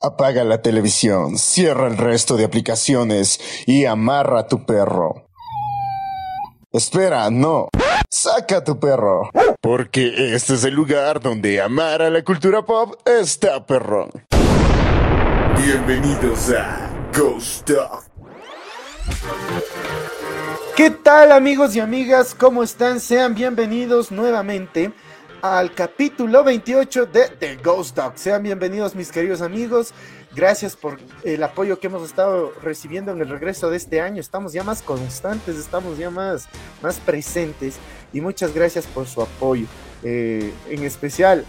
Apaga la televisión, cierra el resto de aplicaciones y amarra a tu perro. Espera, no. Saca a tu perro. Porque este es el lugar donde amar a la cultura pop está perrón. Bienvenidos a Ghost Talk. ¿Qué tal amigos y amigas? ¿Cómo están? Sean bienvenidos nuevamente al capítulo 28 de The Ghost Dog. Sean bienvenidos mis queridos amigos. Gracias por el apoyo que hemos estado recibiendo en el regreso de este año. Estamos ya más constantes, estamos ya más, más presentes y muchas gracias por su apoyo. Eh, en especial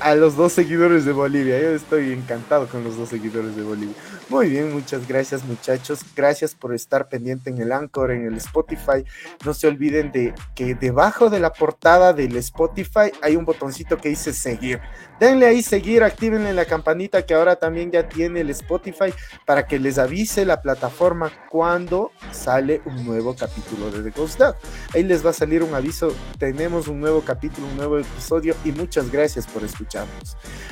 a los dos seguidores de Bolivia. Yo estoy encantado con los dos seguidores de Bolivia. Muy bien, muchas gracias muchachos. Gracias por estar pendiente en el Anchor, en el Spotify. No se olviden de que debajo de la portada del Spotify hay un botoncito que dice seguir. Denle ahí seguir, actívenle la campanita que ahora también ya tiene el Spotify para que les avise la plataforma cuando sale un nuevo capítulo de The Ghost Dog. Ahí les va a salir un aviso. Tenemos un nuevo capítulo, un nuevo episodio y muchas gracias por escuchar.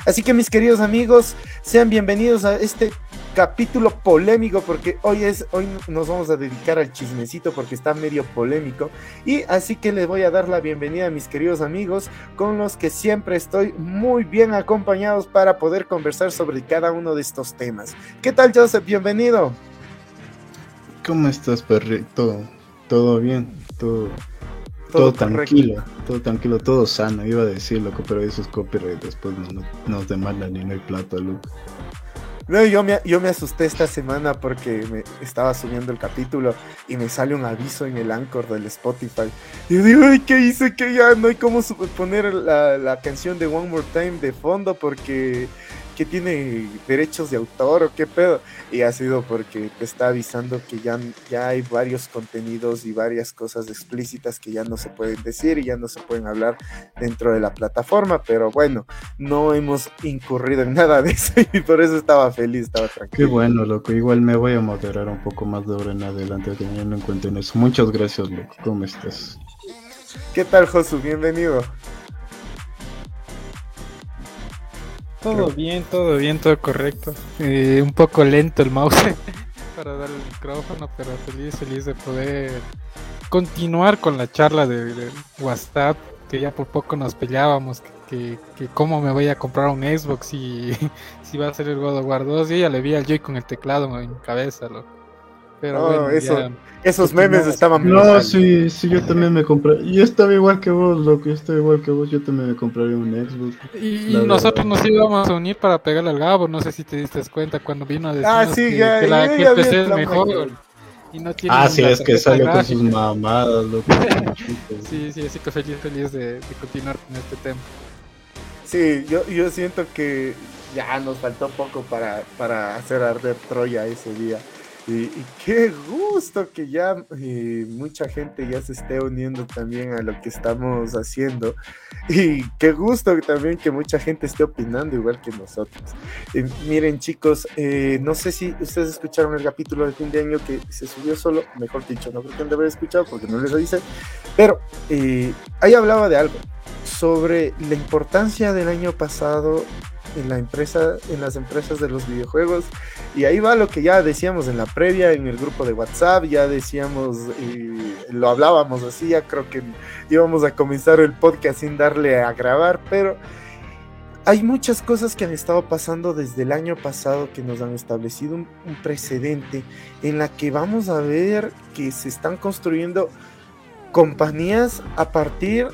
Así que mis queridos amigos, sean bienvenidos a este capítulo polémico porque hoy es hoy nos vamos a dedicar al chismecito porque está medio polémico y así que les voy a dar la bienvenida a mis queridos amigos con los que siempre estoy muy bien acompañados para poder conversar sobre cada uno de estos temas. ¿Qué tal Joseph? Bienvenido. ¿Cómo estás, perrito? ¿Todo bien? ¿Todo todo, tranquilo, todo tranquilo, todo sano, iba a decir, loco, pero eso es copyright, después no, nos demandan y no hay plata, loco. No, yo me, yo me asusté esta semana porque me estaba subiendo el capítulo y me sale un aviso en el Anchor del Spotify. Y yo digo, ay, ¿qué hice? Que ya no hay cómo poner la, la canción de One More Time de fondo porque que tiene derechos de autor o qué pedo. Y ha sido porque te está avisando que ya, ya hay varios contenidos y varias cosas explícitas que ya no se pueden decir y ya no se pueden hablar dentro de la plataforma. Pero bueno, no hemos incurrido en nada de eso y por eso estaba feliz, estaba tranquilo. Qué bueno, loco. Igual me voy a moderar un poco más de ahora en adelante teniendo en cuenta en eso. Muchas gracias, loco. ¿Cómo estás? ¿Qué tal, Josu? Bienvenido. Todo bien, todo bien, todo correcto. Eh, un poco lento el mouse para dar el micrófono, pero feliz, feliz de poder continuar con la charla de, WhatsApp, que ya por poco nos peleábamos, que, que, cómo me voy a comprar un Xbox y si va a ser el God of War 2, y ya le vi al Joy con el teclado en cabeza, loco. Pero esos memes estaban No, sí, sí, yo también me compré. Yo estaba igual que vos, loco. Yo estaba igual que vos. Yo también me compraría un Xbox. Y, nosotros nos íbamos a unir para pegarle al Gabo. No sé si te diste cuenta cuando vino a decirnos ah, sí, que, ya, que, la, ya, que PC es mejor. Y no tiene ah, sí, es que sale con sus mamadas, loco. sí, sí, así que feliz, feliz de, de continuar con este tema. Sí, yo, yo siento que ya nos faltó poco para, para hacer arder Troya ese día. Y, qué gusto que ya eh, mucha gente ya se esté uniendo también a lo que estamos haciendo. Y qué gusto también que mucha gente esté opinando igual que nosotros. miren chicos, eh, no sé si ustedes escucharon el capítulo de fin de año que se subió solo, mejor dicho, no creo que han de haber escuchado porque no les lo dice, pero eh, ahí hablaba de algo sobre la importancia del año pasado en la empresa, en las empresas de los videojuegos. Y ahí va lo que ya decíamos en la previa, en el grupo de WhatsApp, ya decíamos, y lo hablábamos así, ya creo que íbamos a comenzar el podcast sin darle a grabar, pero hay muchas cosas que han estado pasando desde el año pasado que nos han establecido un, un precedente en la que vamos a ver que se están construyendo compañías a partir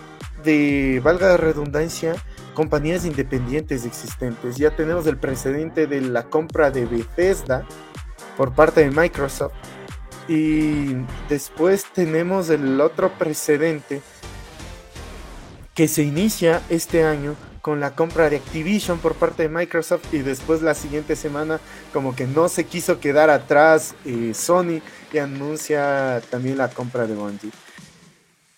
de, valga la redundancia, compañías independientes existentes. Ya tenemos el precedente de la compra de Bethesda por parte de Microsoft. Y después tenemos el otro precedente que se inicia este año con la compra de Activision por parte de Microsoft y después la siguiente semana como que no se quiso quedar atrás eh, Sony y anuncia también la compra de Bungie.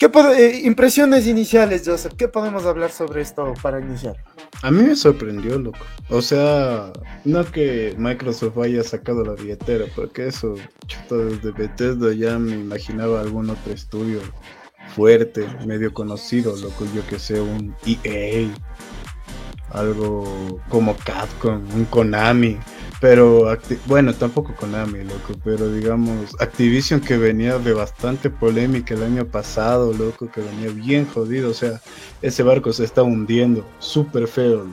¿Qué eh, impresiones iniciales, Joseph? ¿Qué podemos hablar sobre esto para iniciar? A mí me sorprendió, loco. O sea, no que Microsoft haya sacado la billetera, porque eso, chuta, desde Bethesda ya me imaginaba algún otro estudio fuerte, medio conocido, loco, yo que sé, un EA. Algo como Capcom, un Konami, pero bueno, tampoco Konami, loco, pero digamos Activision que venía de bastante polémica el año pasado, loco, que venía bien jodido, o sea, ese barco se está hundiendo, súper feo,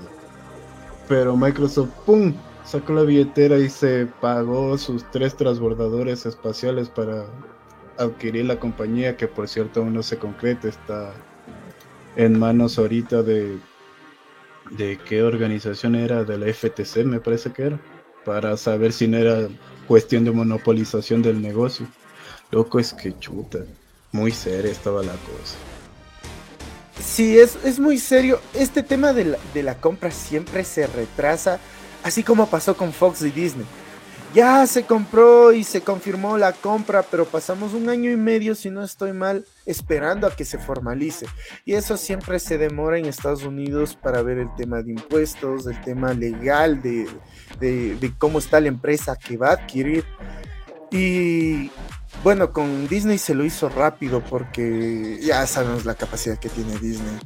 Pero Microsoft, ¡pum! Sacó la billetera y se pagó sus tres transbordadores espaciales para adquirir la compañía, que por cierto aún no se concreta, está en manos ahorita de de qué organización era, de la FTC me parece que era, para saber si no era cuestión de monopolización del negocio. Loco es que chuta, muy seria estaba la cosa. Sí, es, es muy serio. Este tema de la, de la compra siempre se retrasa, así como pasó con Fox y Disney ya se compró y se confirmó la compra, pero pasamos un año y medio, si no estoy mal, esperando a que se formalice. Y eso siempre se demora en Estados Unidos para ver el tema de impuestos, el tema legal de, de, cómo está la empresa que va a adquirir. Y bueno, con Disney se lo hizo rápido porque ya sabemos la capacidad que tiene Disney.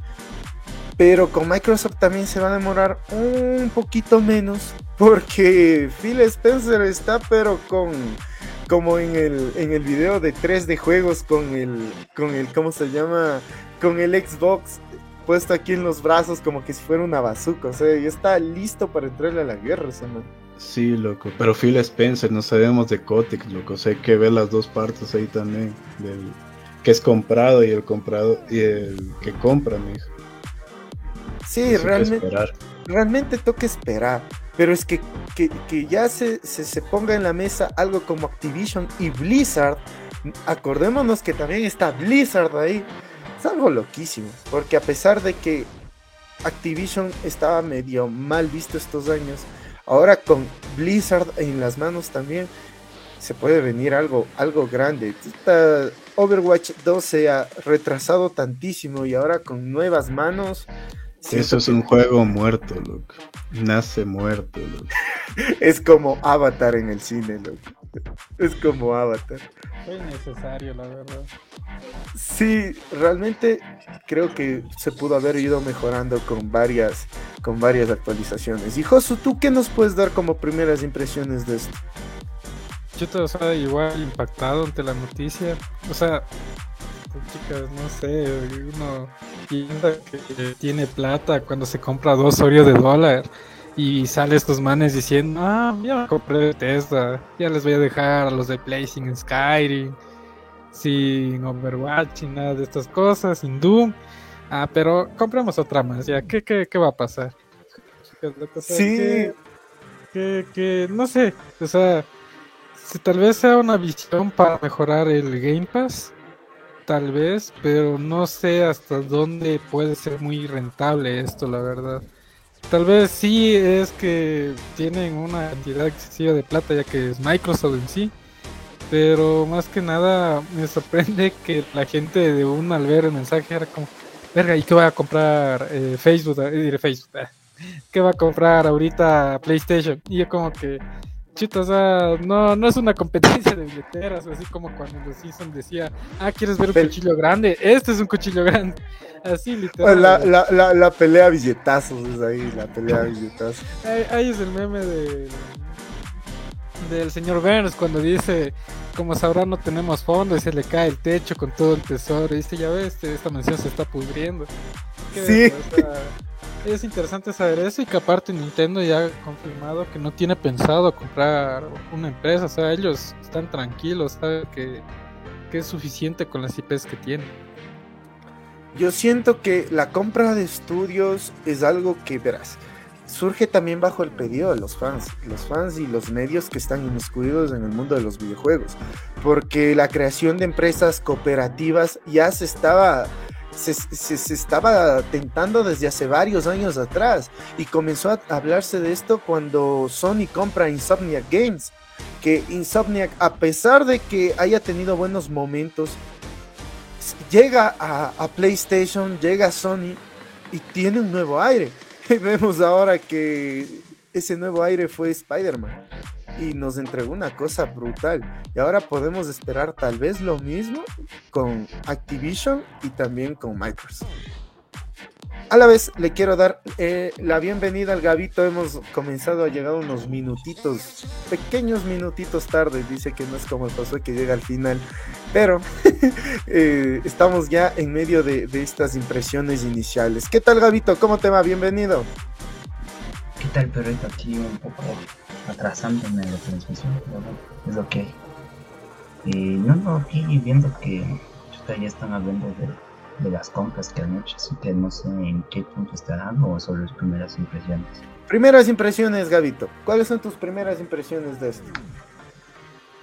Pero con Microsoft también se va a demorar un poquito menos porque Phil Spencer está pero con como en el en el video de 3 de juegos con el con el ¿cómo se llama? con el Xbox puesto aquí en los brazos como que si fuera una bazooka, o sea, ya está listo para entrarle a la guerra, ese man. Sí, loco, pero Phil Spencer, no sabemos de Kotick, loco, o sea, hay que ver las dos partes ahí también, del que es comprado y el comprado y el que compra, mijo. Sí, realmente, realmente toca esperar. Pero es que, que, ya se, se, ponga en la mesa algo como Activision y Blizzard. Acordémonos que también está Blizzard ahí. Es algo loquísimo. Porque a pesar de que Activision estaba medio mal visto estos años, ahora con Blizzard en las manos también se puede venir algo, algo grande. Overwatch 2 se ha retrasado tantísimo y ahora con nuevas manos eso es un juego muerto, loco. Nace muerto, loco. es como Avatar en el cine, loco. Es como Avatar. Fue necesario, la verdad. Sí, realmente creo que se pudo haber ido mejorando con varias, con varias actualizaciones. Y Josu, ¿tú qué nos puedes dar como primeras impresiones de esto? Yo te, o igual impactado ante la noticia. O sea, chicas, no sé, uno piensa que tiene plata cuando se compra dos Oreo de dólar y sale estos manes diciendo, ah, ya compré Tesla, ya les voy a dejar a los de Placing en Skyrim, sin Overwatch y nada de estas cosas, sin Doom. Ah, pero compremos otra más, ya, ¿qué, qué, qué va a pasar? sí. Que, que, no sé, o sea, si tal vez sea una visión para mejorar el Game Pass, tal vez, pero no sé hasta dónde puede ser muy rentable esto, la verdad. Tal vez sí es que tienen una cantidad excesiva de plata, ya que es Microsoft en sí. Pero más que nada me sorprende que la gente de un al ver el mensaje era como, verga, ¿y qué va a comprar eh, Facebook? Eh, diré Facebook, ah, ¿qué va a comprar ahorita PlayStation? Y yo como que, Chito, o sea, no, no es una competencia de billeteras, así como cuando los Season decía, ah, ¿quieres ver un cuchillo grande? Este es un cuchillo grande. Así, literal. La, la, la, la pelea billetazos es ahí, la pelea billetazos. Ahí, es el meme de, del señor Burns cuando dice, como sabrán no tenemos fondo y se le cae el techo con todo el tesoro. Y dice, ya ves, esta mansión se está pudriendo. Sí es interesante saber eso y que aparte Nintendo ya ha confirmado que no tiene pensado comprar una empresa, o sea, ellos están tranquilos, saben que, es suficiente con las IPs que tienen. Yo siento que la compra de estudios es algo que, verás, surge también bajo el pedido de los fans, los fans y los medios que están inmiscuidos en el mundo de los videojuegos, porque la creación de empresas cooperativas ya se estaba se, estaba tentando desde hace varios años atrás y comenzó a hablarse de esto cuando Sony compra Insomniac Games, que Insomniac a pesar de que haya tenido buenos momentos, llega a, PlayStation, llega a Sony y tiene un nuevo aire. Y vemos ahora que ese nuevo aire fue Spider-Man y nos entregó una cosa brutal. Y ahora podemos esperar tal vez lo mismo con Activision y también con Microsoft. a la vez le quiero dar eh, la bienvenida al Gabito. Hemos comenzado a llegar unos minutitos, pequeños minutitos tarde. Dice que no es como el paso que llega al final. Pero eh, estamos ya en medio de, estas impresiones iniciales. ¿Qué tal, Gabito? ¿Cómo te va? Bienvenido. ¿Qué tal, perrito? Aquí un poco atrasándome la transmisión, es lo que. Y no, no, aquí viendo que ya están hablando de de las compras que han hecho, así que no sé en qué punto estarán o sobre las primeras impresiones. Primeras impresiones, Gabito. ¿Cuáles son tus primeras impresiones de esto?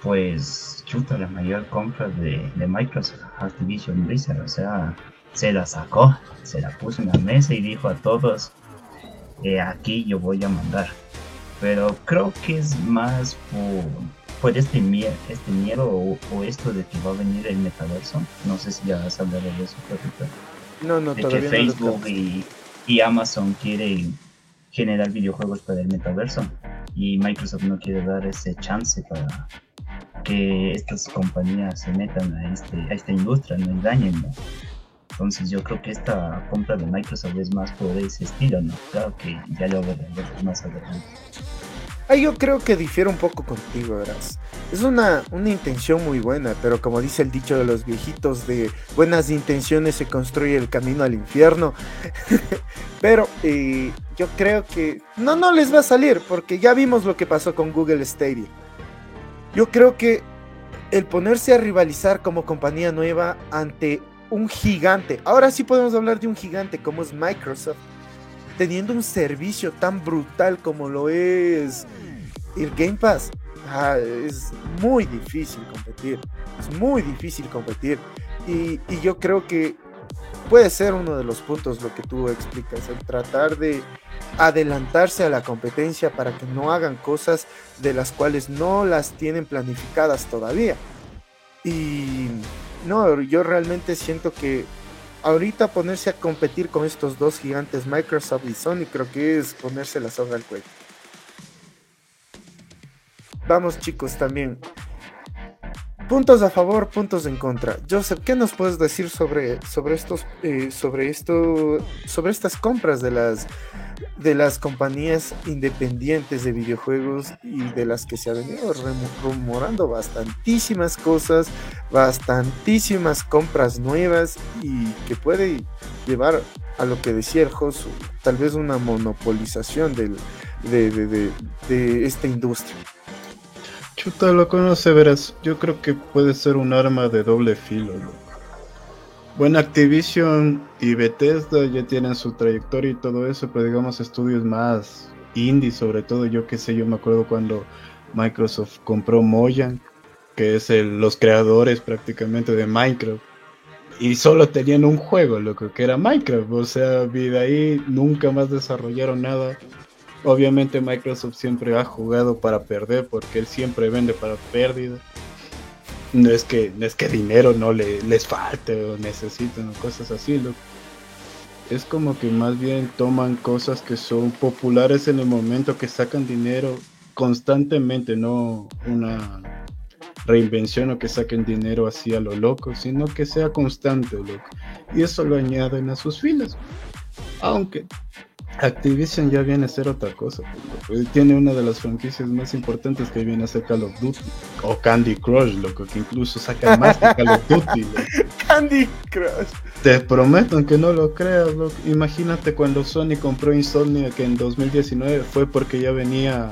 Pues, chuta, la mayor compra de, de Microsoft, Activision Blizzard, o sea, se la sacó, se la puso en la mesa y dijo a todos, eh, aquí yo voy a mandar. Pero creo que es más por por este, miedo, este miedo o, esto de que va a venir el metaverso. No sé si ya has hablado de eso, No, no, de que Facebook y, y, Amazon quieren generar videojuegos para el metaverso y Microsoft no quiere dar ese chance para que estas compañías se metan a, este, a esta industria, no engañen. Entonces yo creo que esta compra de Microsoft es más por ese estilo, ¿no? Claro que ya lo veremos más adelante. Ahí yo creo que difiere un poco contigo, verás. Es una, una intención muy buena, pero como dice el dicho de los viejitos, de buenas intenciones se construye el camino al infierno. pero eh, yo creo que no, no les va a salir, porque ya vimos lo que pasó con Google Stadia. Yo creo que el ponerse a rivalizar como compañía nueva ante un gigante, ahora sí podemos hablar de un gigante como es Microsoft, teniendo un servicio tan brutal como lo es el Game Pass, ah, es muy difícil competir. Es muy difícil competir. Y, yo creo que puede ser uno de los puntos lo que tú explicas, el tratar de adelantarse a la competencia para que no hagan cosas de las cuales no las tienen planificadas todavía. Y no, yo realmente siento que ahorita ponerse a competir con estos dos gigantes, Microsoft y Sony, creo que es ponerse la soga al cuello. Vamos chicos también. Puntos a favor, puntos en contra. Joseph, ¿qué nos puedes decir sobre, sobre estos, eh, sobre esto, sobre estas compras de las, de las compañías independientes de videojuegos y de las que se ha venido rumorando bastantísimas cosas, bastantísimas compras nuevas y que puede llevar a lo que decía el Josu, tal vez una monopolización del, de, de esta industria? Chuta, lo conoce, verás. Yo creo que puede ser un arma de doble filo, Bueno, Activision y Bethesda ya tienen su trayectoria y todo eso, pero digamos estudios más indie, sobre todo, yo qué sé, yo me acuerdo cuando Microsoft compró Mojang, que es el, los creadores prácticamente de Minecraft, y solo tenían un juego, loco, que era Minecraft, o sea, de ahí nunca más desarrollaron nada Obviamente Microsoft siempre ha jugado para perder porque él siempre vende para pérdida. No es que, no es que dinero no le, les falte o necesiten o cosas así. Es como que más bien toman cosas que son populares en el momento que sacan dinero constantemente, no una reinvención o que saquen dinero así a lo loco, sino que sea constante, loco. Y eso lo añaden a sus filas. Aunque Activision ya viene a ser otra cosa. Pues, tiene una de las franquicias más importantes que viene a ser Call of Duty. O Candy Crush, loco, que incluso saca más que Call of Duty. Candy Crush. Te prometo, aunque no lo creas, loco. Imagínate cuando Sony compró Insomnia, que en 2019 fue porque ya venía.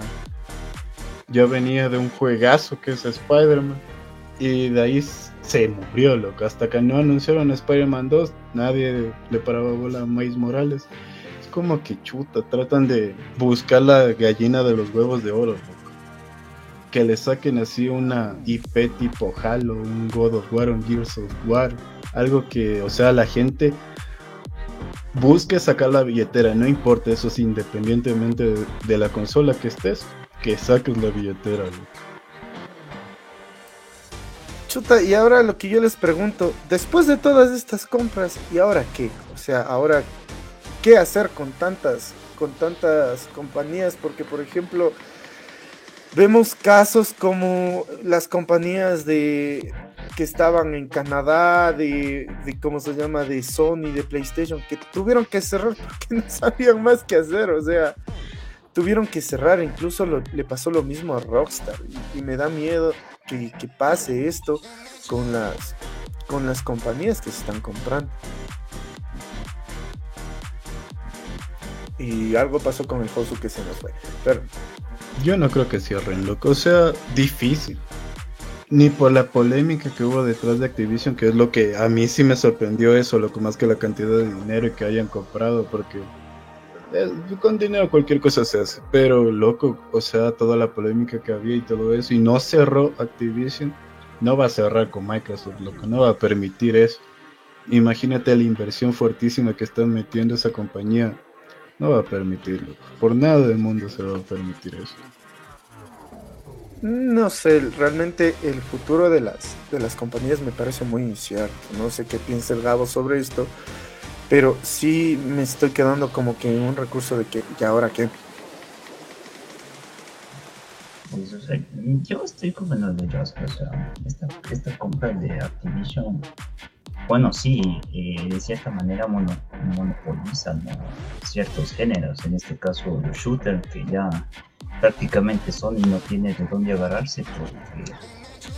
Ya venía de un juegazo que es Spider-Man. Y de ahí se murió, loco. Hasta que no anunciaron Spider-Man 2, nadie le paraba bola a Miles Morales como que chuta, tratan de buscar la gallina de los huevos de oro, Que le saquen así una IP tipo Halo, un God of War, un Gears of War, algo que, o sea, la gente busque sacar la billetera, no importa eso, es independientemente de, la consola que estés, que saques la billetera, Chuta, y ahora lo que yo les pregunto, después de todas estas compras, ¿y ahora qué? O sea, ahora qué hacer con tantas, con tantas compañías, porque por ejemplo, vemos casos como las compañías de que estaban en Canadá, de, de, ¿cómo se llama? De Sony, de PlayStation, que tuvieron que cerrar porque no sabían más qué hacer, o sea, tuvieron que cerrar, incluso le pasó lo mismo a Rockstar, y, me da miedo que, que, pase esto con las, con las compañías que se están comprando. Y algo pasó con el Josu que se nos fue. Pero... Yo no creo que cierren, loco. O sea, difícil ni por la polémica que hubo detrás de Activision, que es lo que a mí sí me sorprendió eso, lo que más que la cantidad de dinero que hayan comprado, porque eh, con dinero cualquier cosa se hace, pero loco, o sea, toda la polémica que había y todo eso, y no cerró Activision, no va a cerrar con Microsoft, loco, no va a permitir eso. Imagínate la inversión fuertísima que están metiendo esa compañía, no va a permitirlo, por nada del mundo se va a permitir eso. No sé, realmente el futuro de las, de las compañías me parece muy incierto. No sé qué piensa el Gabo sobre esto, pero sí me estoy quedando como que en un recurso de que, ¿y ahora qué? Pues, yo estoy como en de o sea, esta, esta compra de Activision, bueno, sí, eh, de cierta manera mono, monopolizan ciertos géneros, en este caso los shooters, que ya prácticamente Sony no tiene de dónde agarrarse porque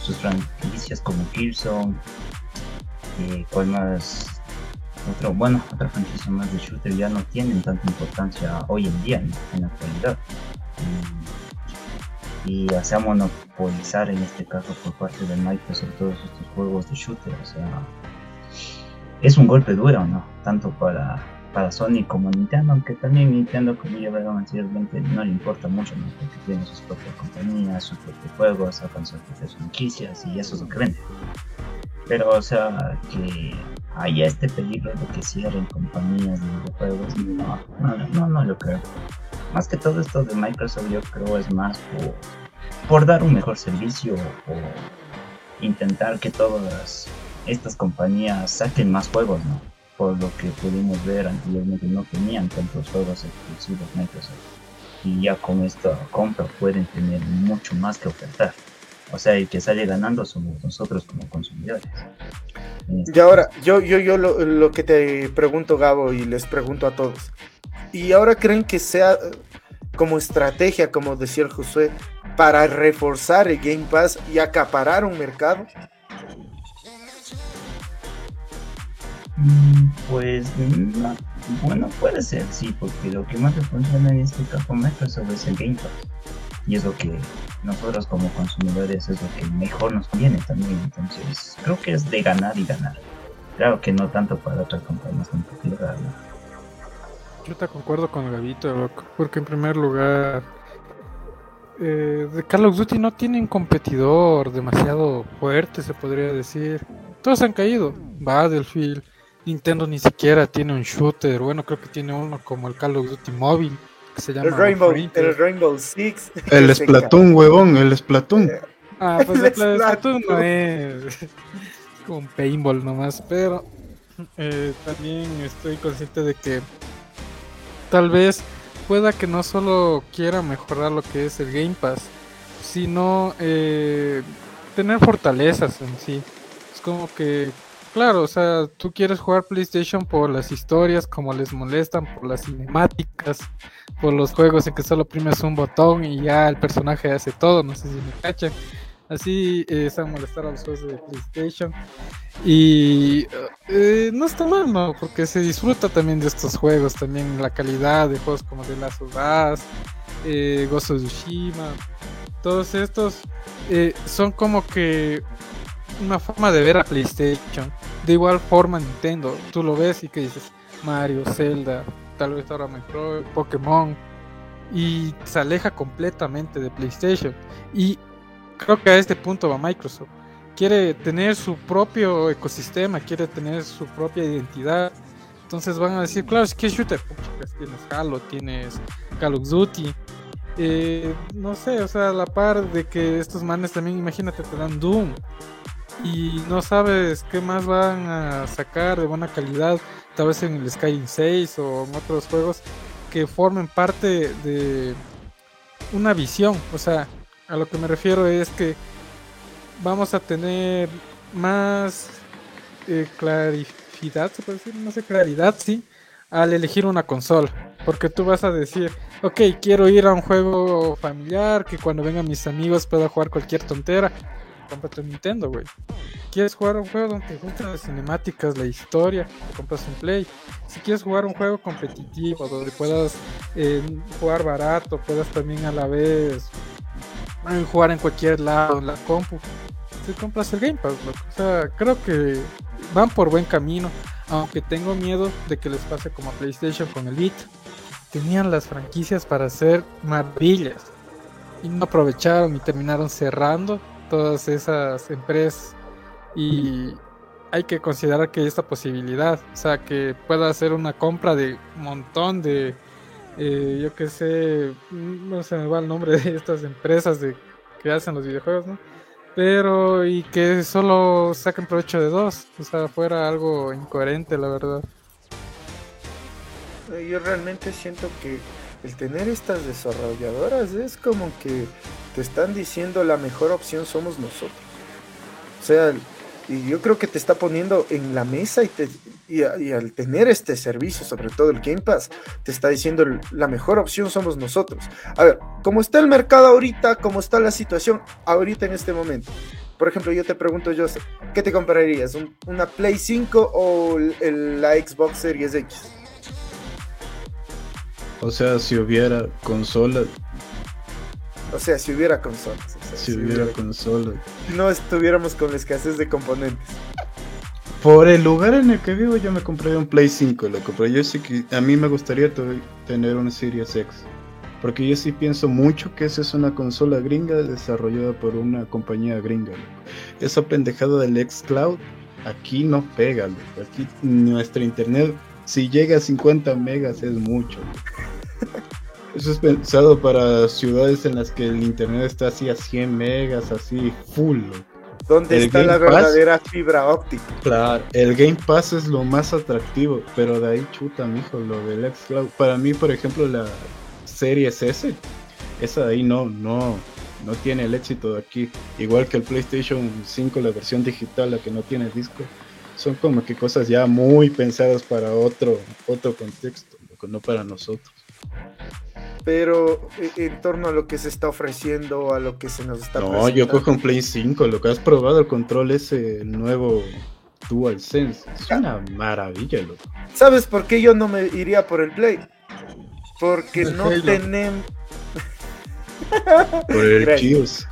sus franquicias como Killzone, eh, cuál más, otro, bueno, otra franquicia más de shooter ya no tienen tanta importancia hoy en día en, la actualidad. Y, y hace monopolizar en este caso por parte de Microsoft todos estos juegos de shooter, o sea, es un golpe duro, ¿no? Tanto para para Sony como Nintendo, aunque también Nintendo, como ya verán anteriormente, no le importa mucho, ¿no? porque tiene sus propias compañías, sus propios juegos, sacan sus propias y eso es lo que vende. Pero, o sea, que haya este peligro de que cierren compañías de videojuegos, no, no, no, no lo creo. Más que todo esto de Microsoft, yo creo es más por, por dar un mejor servicio o intentar que todas estas compañías saquen más juegos, ¿no? por lo que pudimos ver anteriormente no tenían tantos juegos exclusivos Microsoft. Y ya con esta compra pueden tener mucho más que ofertar. O sea el que sale ganando somos nosotros como consumidores. Y ahora yo yo yo lo, que te pregunto Gabo y les pregunto a todos. Y ahora creen que sea como estrategia como decía el Josué para reforzar el Game Pass y acaparar un mercado Pues bueno, puede ser, sí, porque lo que más funciona en este caso Microsoft es el Game Pass. Y es lo que nosotros como consumidores es lo que mejor nos conviene también. Entonces, creo que es de ganar y ganar. Claro que no tanto para otras compañías competidoras. Yo te concuerdo con Gavito, porque en primer lugar, eh, de Call of Duty no tiene un competidor demasiado fuerte, se podría decir. Todos han caído. Battlefield, Nintendo ni siquiera tiene un shooter. Bueno, creo que tiene uno como el Call of Duty móvil. Que se llama el Rainbow, el Rainbow Six. El Splatoon, huevón, el Splatoon. Ah, pues el, Splatoon no es. es como un paintball nomás. Pero eh, también estoy consciente de que tal vez pueda que no solo quiera mejorar lo que es el Game Pass, sino eh, tener fortalezas en sí. Es como que Claro, o sea, tú quieres jugar PlayStation por las historias, como les molestan, por las cinemáticas, por los juegos en que solo primes un botón y ya el personaje hace todo, no sé si me cachan. Así eh, se a los juegos de PlayStation. Y eh, no está mal, ¿no? Porque se disfruta también de estos juegos, también la calidad de juegos como The Last of Us, eh, of Tsushima. Todos estos eh, son como que una forma de ver a PlayStation. De igual forma Nintendo, tú lo ves y que dices Mario, Zelda, tal vez ahora Metroid, Pokémon y se aleja completamente de PlayStation. Y creo que a este punto va Microsoft. Quiere tener su propio ecosistema, quiere tener su propia identidad. Entonces van a decir, claro, es que shooter. tienes Halo, tienes Call of Duty. Eh, no sé, o sea, a la par de que estos manes también, imagínate, te dan Doom y no sabes qué más van a sacar de buena calidad, tal vez en el Skyrim 6 o en otros juegos que formen parte de una visión. O sea, a lo que me refiero es que vamos a tener más eh, claridad, se puede decir, no sé, claridad, sí, al elegir una consola. Porque tú vas a decir, ok, quiero ir a un juego familiar, que cuando vengan mis amigos pueda jugar cualquier tontera. Cómprate un Nintendo, güey. ¿Quieres jugar un juego donde te gustan las cinemáticas, la historia? Te compras un Play. Si quieres jugar un juego competitivo, donde puedas eh, jugar barato, puedas también a la vez eh, jugar en cualquier lado, en la compu, te compras el Game Pass, O sea, creo que van por buen camino, aunque tengo miedo de que les pase como a PlayStation con el Vita. Tenían las franquicias para hacer maravillas y no aprovecharon y terminaron cerrando todas esas empresas y hay que considerar que esta posibilidad, o sea, que pueda hacer una compra de montón de, eh, yo que sé, no se me va el nombre de estas empresas de que hacen los videojuegos, ¿no? Pero y que solo saquen provecho de dos, o sea, fuera algo incoherente, la verdad. Yo realmente siento que el tener estas desarrolladoras es como que te están diciendo la mejor opción somos nosotros. O sea, y yo creo que te está poniendo en la mesa y, al tener este servicio, sobre todo el Game Pass, te está diciendo la mejor opción somos nosotros. A ver, ¿cómo está el mercado ahorita, ¿Cómo está la situación ahorita en este momento. Por ejemplo, yo te pregunto, yo, ¿qué te comprarías? ¿Una Play 5 o la Xbox Series X? O sea, si hubiera consola. O sea, si hubiera consolas. si, hubiera, consola. Si no estuviéramos con la escasez de componentes. Por el lugar en el que vivo yo me compraría un Play 5, loco, pero yo sí que a mí me gustaría tener una Series X. Porque yo sí pienso mucho que esa es una consola gringa desarrollada por una compañía gringa. Loco. Esa pendejada del xCloud aquí no pega, loco. Aquí nuestra internet si llega a 50 megas es mucho. Eso es pensado para ciudades en las que el internet está así a 100 megas, así full. ¿Dónde está la verdadera fibra óptica? Claro, el Game Pass es lo más atractivo, pero de ahí chuta, mijo, lo del xCloud. Para mí, por ejemplo, la Series S, esa de ahí no, no, no tiene el éxito de aquí. Igual que el PlayStation 5, la versión digital, la que no tiene disco son como que cosas ya muy pensadas para otro, otro contexto, no para nosotros. Pero eh, en torno a lo que se está ofreciendo, a lo que se nos está No, yo cojo un Play 5, lo que has probado el control ese nuevo DualSense, es una maravilla, loco. ¿Sabes por qué yo no me iría por el Play? Porque no tenemos... por el Gears.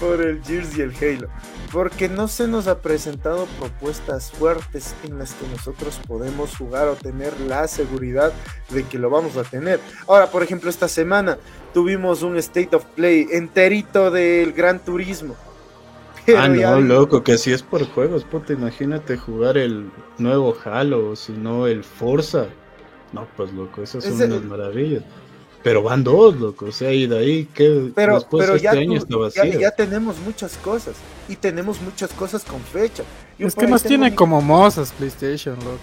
Por el Gears y el Halo porque no se nos ha presentado propuestas fuertes en las que nosotros podemos jugar o tener la seguridad de que lo vamos a tener. Ahora, por ejemplo, esta semana tuvimos un State of Play enterito del Gran Turismo. ah, no, loco, que si es por juegos, puta, imagínate jugar el nuevo Halo o si no el Forza. No, pues loco, esas son unas maravillas. Pero van dos, loco. O sea, y de ahí que pero, pero este ya, año ya, tenemos muchas cosas. Y tenemos muchas cosas con fecha. es que nos tiene como mozas PlayStation, loco.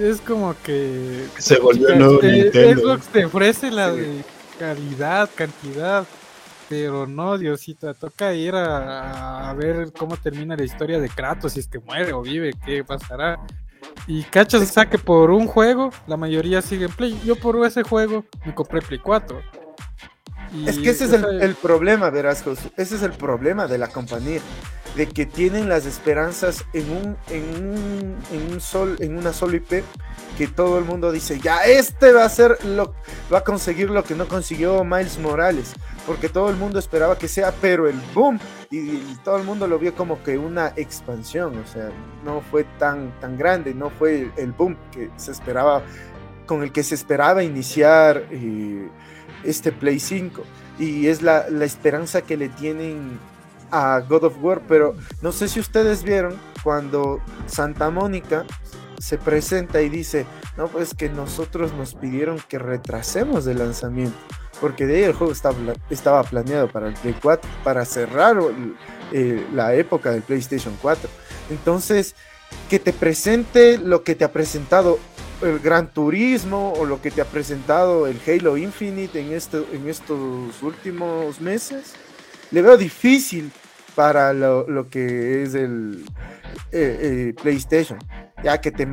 Es como que. Se volvió nuevo Nintendo. Xbox te ofrece la de calidad, cantidad. Pero no, Diosita, toca ir a, a, ver cómo termina la historia de Kratos, si es que muere o vive, qué pasará. Y cachas, o sea que por un juego, la mayoría sigue en Play. Yo por ese juego me compré Play 4. es que ese es el, problema, verás. Ese es el problema de la compañía. De que tienen las esperanzas en un, en un, en un sol, en una sola IP, que todo el mundo dice, ya este va a ser lo, va a conseguir lo que no consiguió Miles Morales porque todo el mundo esperaba que sea, pero el boom, y, todo el mundo lo vio como que una expansión, o sea, no fue tan, tan grande, no fue el, boom que se esperaba, con el que se esperaba iniciar eh, este Play 5, y es la, la esperanza que le tienen a God of War, pero no sé si ustedes vieron cuando Santa Mónica se presenta y dice, no, pues que nosotros nos pidieron que retrasemos el lanzamiento porque de ahí el juego estaba, estaba planeado para el Play 4, para cerrar eh, la época del PlayStation 4. Entonces, que te presente lo que te ha presentado el Gran Turismo o lo que te ha presentado el Halo Infinite en, este, en estos últimos meses, le veo difícil para lo, que es el eh, eh, PlayStation. Ya que te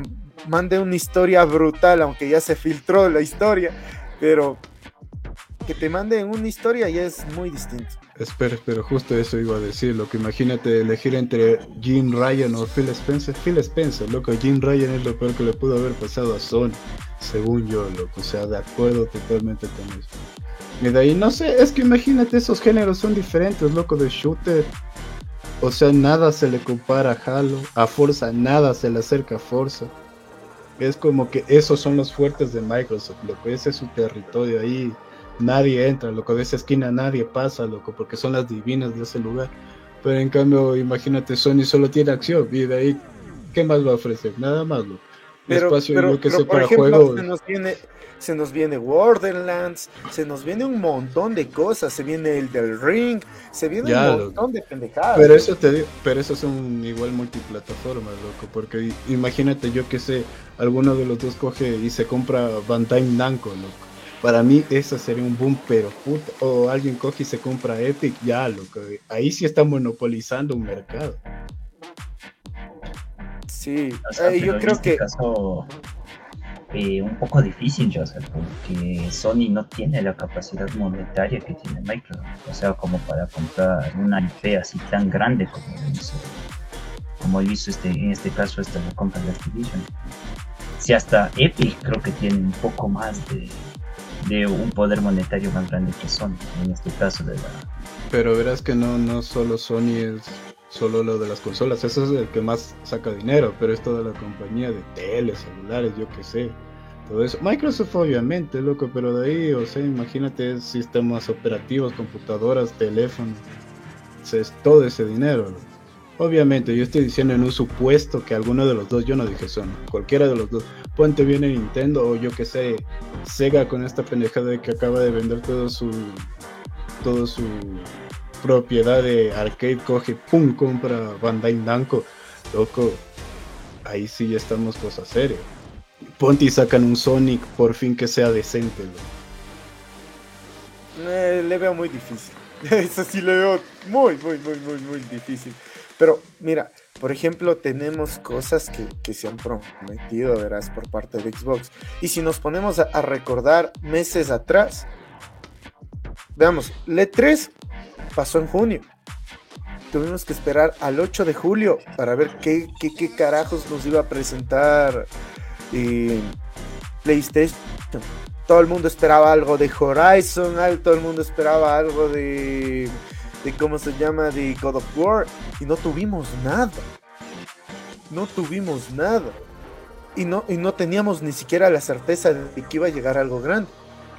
mande una historia brutal, aunque ya se filtró la historia, pero que te mande una historia ya es muy distinto. Espera, pero justo eso iba a decir, lo que imagínate elegir entre Jim Ryan o Phil Spencer. Phil Spencer, loco, Jim Ryan es lo peor que le pudo haber pasado a Sony, según yo, loco, o sea, de acuerdo totalmente con eso. Y de ahí, no sé, es que imagínate, esos géneros son diferentes, loco, de shooter. O sea, nada se le compara a Halo, a Forza, nada se le acerca a Forza. Es como que esos son los fuertes de Microsoft, loco, ese es su territorio ahí nadie entra, loco, de esa esquina nadie pasa, loco, porque son las divinas de ese lugar. Pero en cambio, imagínate, Sony solo tiene acción y de ahí, ¿qué más va a ofrecer? Nada más, loco. Pero, Espacio, pero, que pero por ejemplo, se nos viene se nos viene Borderlands, se nos viene un montón de cosas, se viene el del Ring, se viene un montón de pendejadas. Pero eso te digo, pero eso es un igual multiplataforma, loco, porque imagínate yo que sé, alguno de los dos coge y se compra Bandai Namco, loco para mí eso sería un boom, pero puta, o alguien coge y se compra Epic, ya, loco, ahí sí está monopolizando un mercado. Sí, eh, yo creo este que... Caso, eh, un poco difícil, Joseph, porque Sony no tiene la capacidad monetaria que tiene Microsoft, o sea, como para comprar una IP así tan grande como hizo, como hizo este, en este caso esta la compra de Activision. Si hasta Epic creo que tiene un poco más de, de un poder monetario más grande que Sony, en este caso de la... Pero verás que no, no solo Sony es solo lo de las consolas, eso es el que más saca dinero, pero es toda la compañía de teles, celulares, yo qué sé, todo eso. Microsoft obviamente, loco, pero de ahí, o sea, imagínate sistemas operativos, computadoras, teléfonos, es todo ese dinero. Obviamente, yo estoy diciendo en un supuesto que alguno de los dos, yo no dije Sony, cualquiera de los dos, Ponte viene Nintendo o yo que sé, Sega con esta pendejada de que acaba de vender todo su todo su propiedad de arcade, coge, pum, compra Bandai Namco, loco, ahí sí ya estamos cosas serias. Ponte y sacan un Sonic por fin que sea decente. Eh, le veo muy difícil. Eso sí le veo muy, muy, muy, muy, muy difícil. Pero mira, por ejemplo, tenemos cosas que, se han prometido, verás, por parte de Xbox. Y si nos ponemos a, recordar meses atrás, veamos, el E3 pasó en junio. Tuvimos que esperar al 8 de julio para ver qué, qué, carajos nos iba a presentar PlayStation. Todo el mundo esperaba algo de Horizon, todo el mundo esperaba algo de de cómo se llama, de God of War, y no tuvimos nada. No tuvimos nada. Y no, y no teníamos ni siquiera la certeza de que iba a llegar algo grande.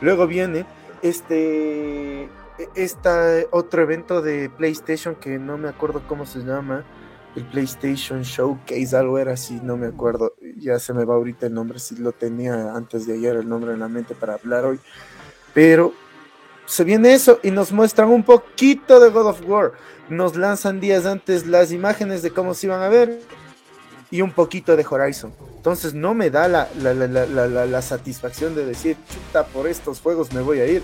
Luego viene este, este otro evento de PlayStation que no me acuerdo cómo se llama. El PlayStation Showcase, algo era así, no me acuerdo. Ya se me va ahorita el nombre, si lo tenía antes de ayer el nombre en la mente para hablar hoy. Pero se viene eso y nos muestran un poquito de God of War. Nos lanzan días antes las imágenes de cómo se iban a ver y un poquito de Horizon. Entonces no me da la, la, satisfacción de decir, chuta, por estos juegos me voy a ir.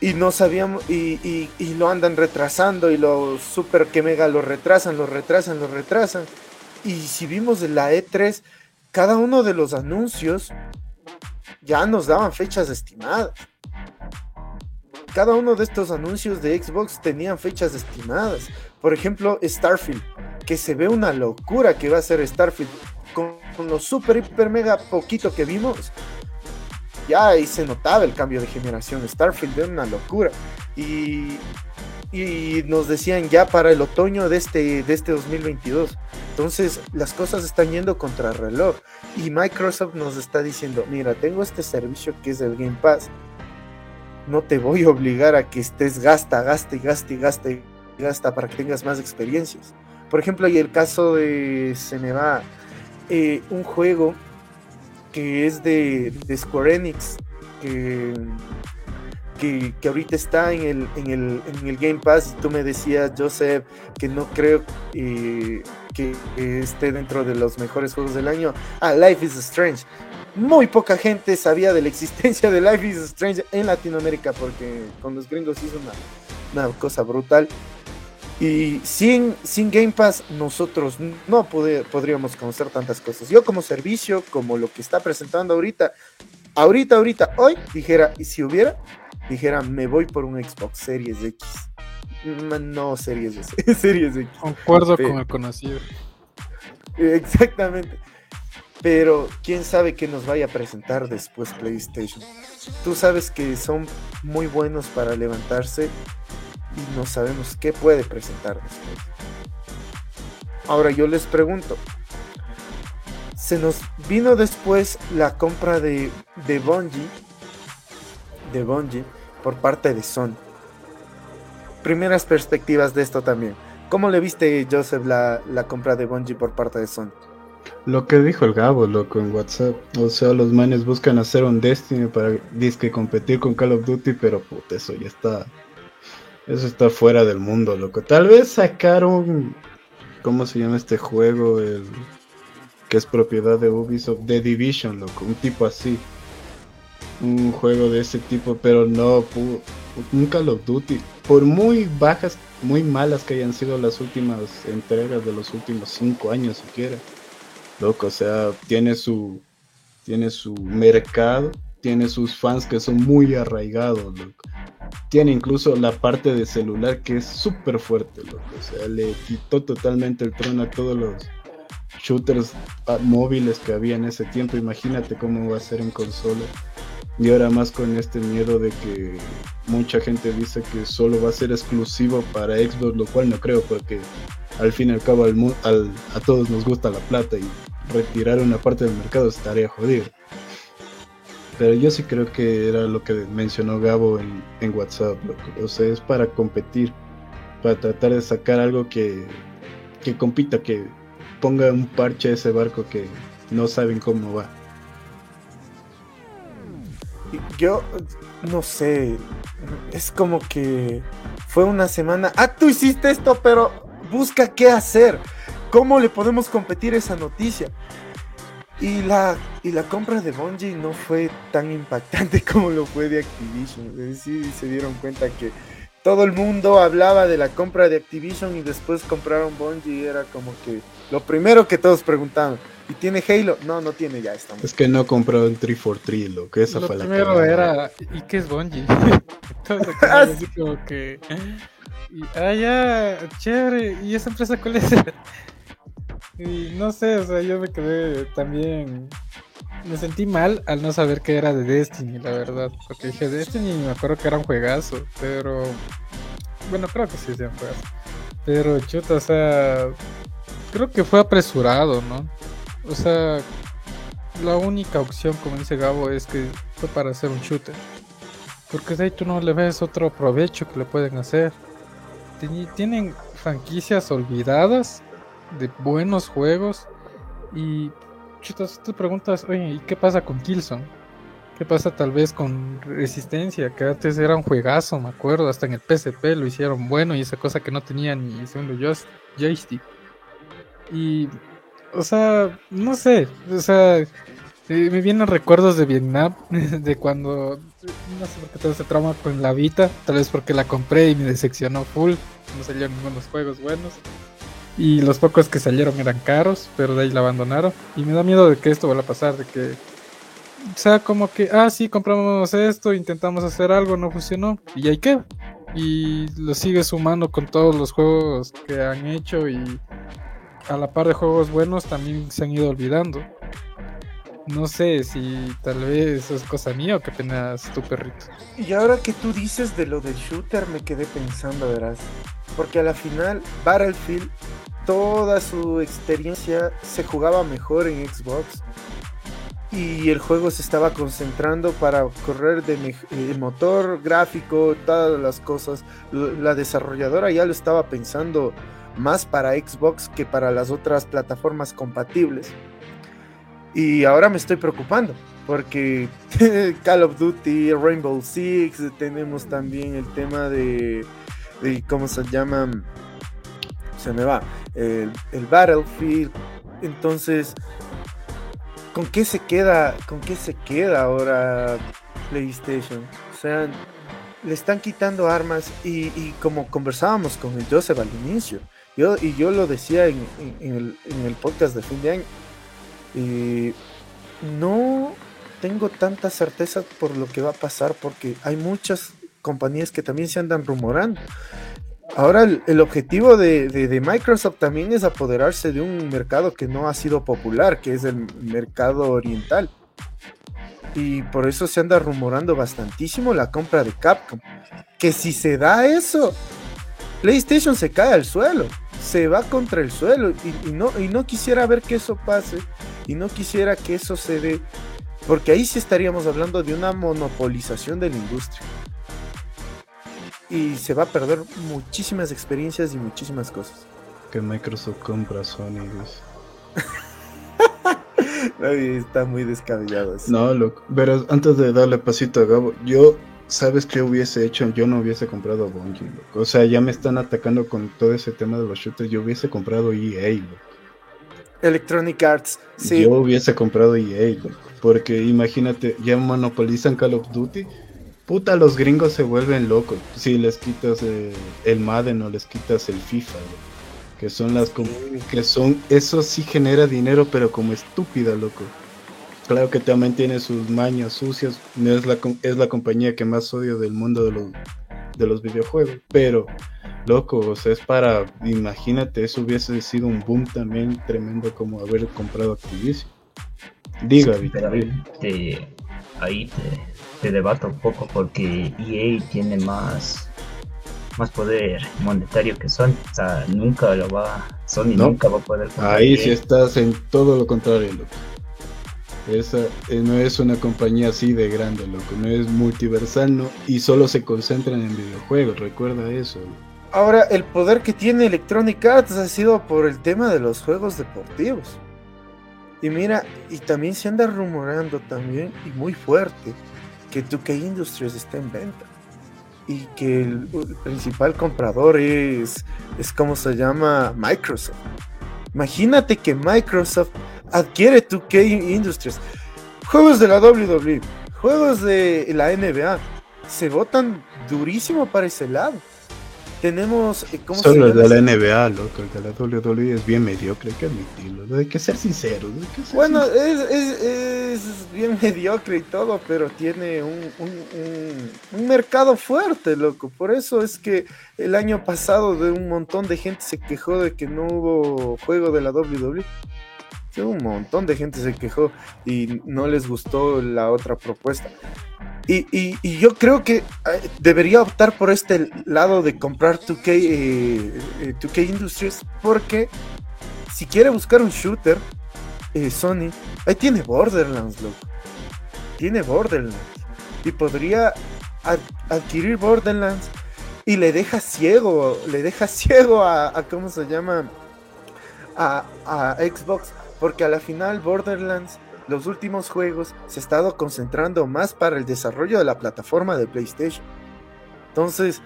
Y no sabíamos, y, y, lo andan retrasando y lo super que mega lo retrasan, lo retrasan, lo retrasan. Y si vimos la E3, cada uno de los anuncios ya nos daban fechas estimadas cada uno de estos anuncios de Xbox tenían fechas estimadas. Por ejemplo, Starfield, que se ve una locura que va a ser Starfield. Con, lo super, hiper, mega poquito que vimos, ya ahí se notaba el cambio de generación. Starfield era una locura. Y, y nos decían ya para el otoño de este, de este 2022. Entonces las cosas están yendo contra reloj. Y Microsoft nos está diciendo, mira, tengo este servicio que es el Game Pass no te voy a obligar a que estés gasta, gasta y gasta y gasta y gasta para que tengas más experiencias. Por ejemplo, hay el caso de se me va eh, un juego que es de, Square Enix, que, que, ahorita está en el, en, el, en el Game Pass. Y tú me decías, Joseph, que no creo eh, que esté dentro de los mejores juegos del año. Ah, Life is Strange muy poca gente sabía de la existencia de Life is Strange en Latinoamérica porque con los gringos hizo una, una cosa brutal. Y sin, sin Game Pass nosotros no podríamos conocer tantas cosas. Yo como servicio, como lo que está presentando ahorita, ahorita, ahorita, hoy, dijera, y si hubiera, dijera, me voy por un Xbox Series X. Mm, no, Series S, Series X. Concuerdo con el conocido. Exactamente. Pero quién sabe qué nos vaya a presentar después PlayStation. Tú sabes que son muy buenos para levantarse y no sabemos qué puede presentar después. Ahora yo les pregunto, se nos vino después la compra de, de Bungie, de Bungie por parte de Sony. Primeras perspectivas de esto también. ¿Cómo le viste, Joseph, la, la compra de Bungie por parte de Sony? Lo que dijo el Gabo, loco, en WhatsApp. O sea, los manes buscan hacer un Destiny para disque competir con Call of Duty, pero puta, eso ya está eso está fuera del mundo, loco. Tal vez sacaron. ¿Cómo se llama este juego? El que es propiedad de Ubisoft. The Division, loco. Un tipo así. Un juego de ese tipo, pero no. Un Call of Duty. Por muy bajas, muy malas que hayan sido las últimas entregas de los últimos cinco años, siquiera. Loco, o sea, tiene su. Tiene su mercado. Tiene sus fans que son muy arraigados, tiene incluso la parte de celular que es súper fuerte. O sea, le quitó totalmente el trono a todos los shooters móviles que había en ese tiempo. Imagínate cómo va a ser en consola. Y ahora más con este miedo de que mucha gente dice que solo va a ser exclusivo para Xbox, lo cual no creo, porque al fin y al cabo a todos nos gusta la plata y retirar una parte del mercado estaría jodido. Pero yo sí creo que era lo que mencionó Gabo en, WhatsApp. O sea, es para competir, para tratar de sacar algo que, que compita, que ponga un parche a ese barco que no saben cómo va. Yo no sé, es como que fue una semana, ah, tú hiciste esto, pero busca qué hacer. ¿Cómo le podemos competir esa noticia? Y la, y la compra de Bungie no fue tan impactante como lo fue de Activision. Sí se dieron cuenta que todo el mundo hablaba de la compra de Activision y después compraron Bungie y era como que lo primero que todos preguntaban. ¿Y tiene Halo? No, no tiene, ya estamos. Es que no compraron 343, lo que esa lo fue la primero era, ¿y qué es Bungie? Entonces, así como que... Y, ah, ya, chévere, ¿y esa empresa cuál es? Y no sé, o sea, yo me quedé también. Me sentí mal al no saber que era de Destiny, la verdad. Porque dije, Destiny me acuerdo que era un juegazo, pero. Bueno, creo que sí es un. Pero chuta, o sea. Creo que fue apresurado, ¿no? O sea, la única opción, como dice Gabo, es que fue para hacer un shooter. Porque de ahí tú no le ves otro provecho que le pueden hacer. Tienen franquicias olvidadas de buenos juegos. Y chutas, te preguntas, oye, ¿y qué pasa con Killzone? ¿Qué pasa tal vez con Resistencia? Que antes era un juegazo, me acuerdo, hasta en el PSP lo hicieron bueno y esa cosa que no tenía ni segundo joystick. Y, o sea, no sé, o sea, eh, me vienen recuerdos de Vietnam, de cuando, no sé por qué todo ese trauma con la Vita, tal vez porque la compré y me decepcionó full, no salieron ningunos juegos buenos. Y los pocos que salieron eran caros, pero de ahí la abandonaron. Y me da miedo de que esto vuelva a pasar, de que sea como que, ah, sí, compramos esto, intentamos hacer algo, no funcionó, y ahí queda. Y lo sigue sumando con todos los juegos que han hecho y a la par de juegos buenos también se han ido olvidando. No sé si tal vez es cosa mía o que apenas tu perrito. Y ahora que tú dices de lo del shooter, me quedé pensando, verás. Porque a la final, Battlefield toda su experiencia se jugaba mejor en Xbox y el juego se estaba concentrando para correr de el motor gráfico, todas las cosas. La desarrolladora ya lo estaba pensando más para Xbox que para las otras plataformas compatibles. Y ahora me estoy preocupando porque Call of Duty, Rainbow Six, tenemos también el tema de, de ¿cómo se llama? Se me va el, Battlefield. Entonces, ¿con qué se queda? ¿Con qué se queda ahora PlayStation? O sea, le están quitando armas y, como conversábamos con el Joseph al inicio, yo, y yo lo decía en, el, podcast de fin de año, y no tengo tanta certeza por lo que va a pasar porque hay muchas compañías que también se andan rumorando. Ahora el, objetivo de, Microsoft también es apoderarse de un mercado que no ha sido popular, que es el mercado oriental. Y por eso se anda rumorando bastantísimo la compra de Capcom. Que si se da eso, PlayStation se cae al suelo, se va contra el suelo. Y, no, y no quisiera ver que eso pase, y no quisiera que eso se dé, porque ahí sí estaríamos hablando de una monopolización de la industria y se va a perder muchísimas experiencias y muchísimas cosas. Que Microsoft compra Sony, está muy descabellado eso. No, loco. Pero antes de darle pasito a Gabo, yo, ¿sabes qué hubiese hecho? Yo no hubiese comprado Bungie, loco. O sea, ya me están atacando con todo ese tema de los shooters. Yo hubiese comprado EA, loco. Electronic Arts, sí. Yo hubiese comprado EA, loco. Porque imagínate, ya monopolizan Call of Duty Puta, los gringos se vuelven locos. Si les quitas eh, el Madden o les quitas el FIFA, que son las que son eso sí genera dinero, pero como estúpida, loco. Claro que también tiene sus mañas sucias, es la es la compañía que más odio del mundo de los de los videojuegos, pero loco, o sea, es para imagínate, eso hubiese sido un boom también tremendo como haber comprado Activision. Diga, sí, ahí te te debato un poco porque EA tiene más más poder monetario que Sony. O sea, nunca lo va, Sony nunca va a poder. Ahí sí estás en todo lo contrario, loco. Esa eh, no es una compañía así de grande, loco. No es multiversal, no. Y solo se concentran en videojuegos, recuerda eso. Ahora, el poder que tiene Electronic Arts ha sido por el tema de los juegos deportivos. Y mira, y también se anda rumorando también, y muy fuerte, que 2K Industries está en venta y que el, principal comprador es, es como se llama Microsoft. Imagínate que Microsoft adquiere 2K Industries, juegos de la WWE, juegos de la NBA, se votan durísimo para ese lado tenemos. Eh, ¿cómo Solo el de la NBA, loco. El de la WWE es bien mediocre, hay que admitirlo. Hay que ser sinceros. bueno, Es, bien mediocre y todo, pero tiene un, un, mercado fuerte, loco. Por eso es que el año pasado de un montón de gente se quejó de que no hubo juego de la WWE. Un montón de gente se quejó y no les gustó la otra propuesta. Y, yo creo que eh, debería optar por este lado de comprar 2K, eh, 2K eh, Industries porque si quiere buscar un shooter, Sony, ahí tiene Borderlands, loco. Tiene Borderlands. Y podría adquirir Borderlands y le deja ciego, le deja ciego a, ¿cómo se llama? A, a Xbox. Porque a la final Borderlands los últimos juegos se ha estado concentrando más para el desarrollo de la plataforma de PlayStation. Entonces,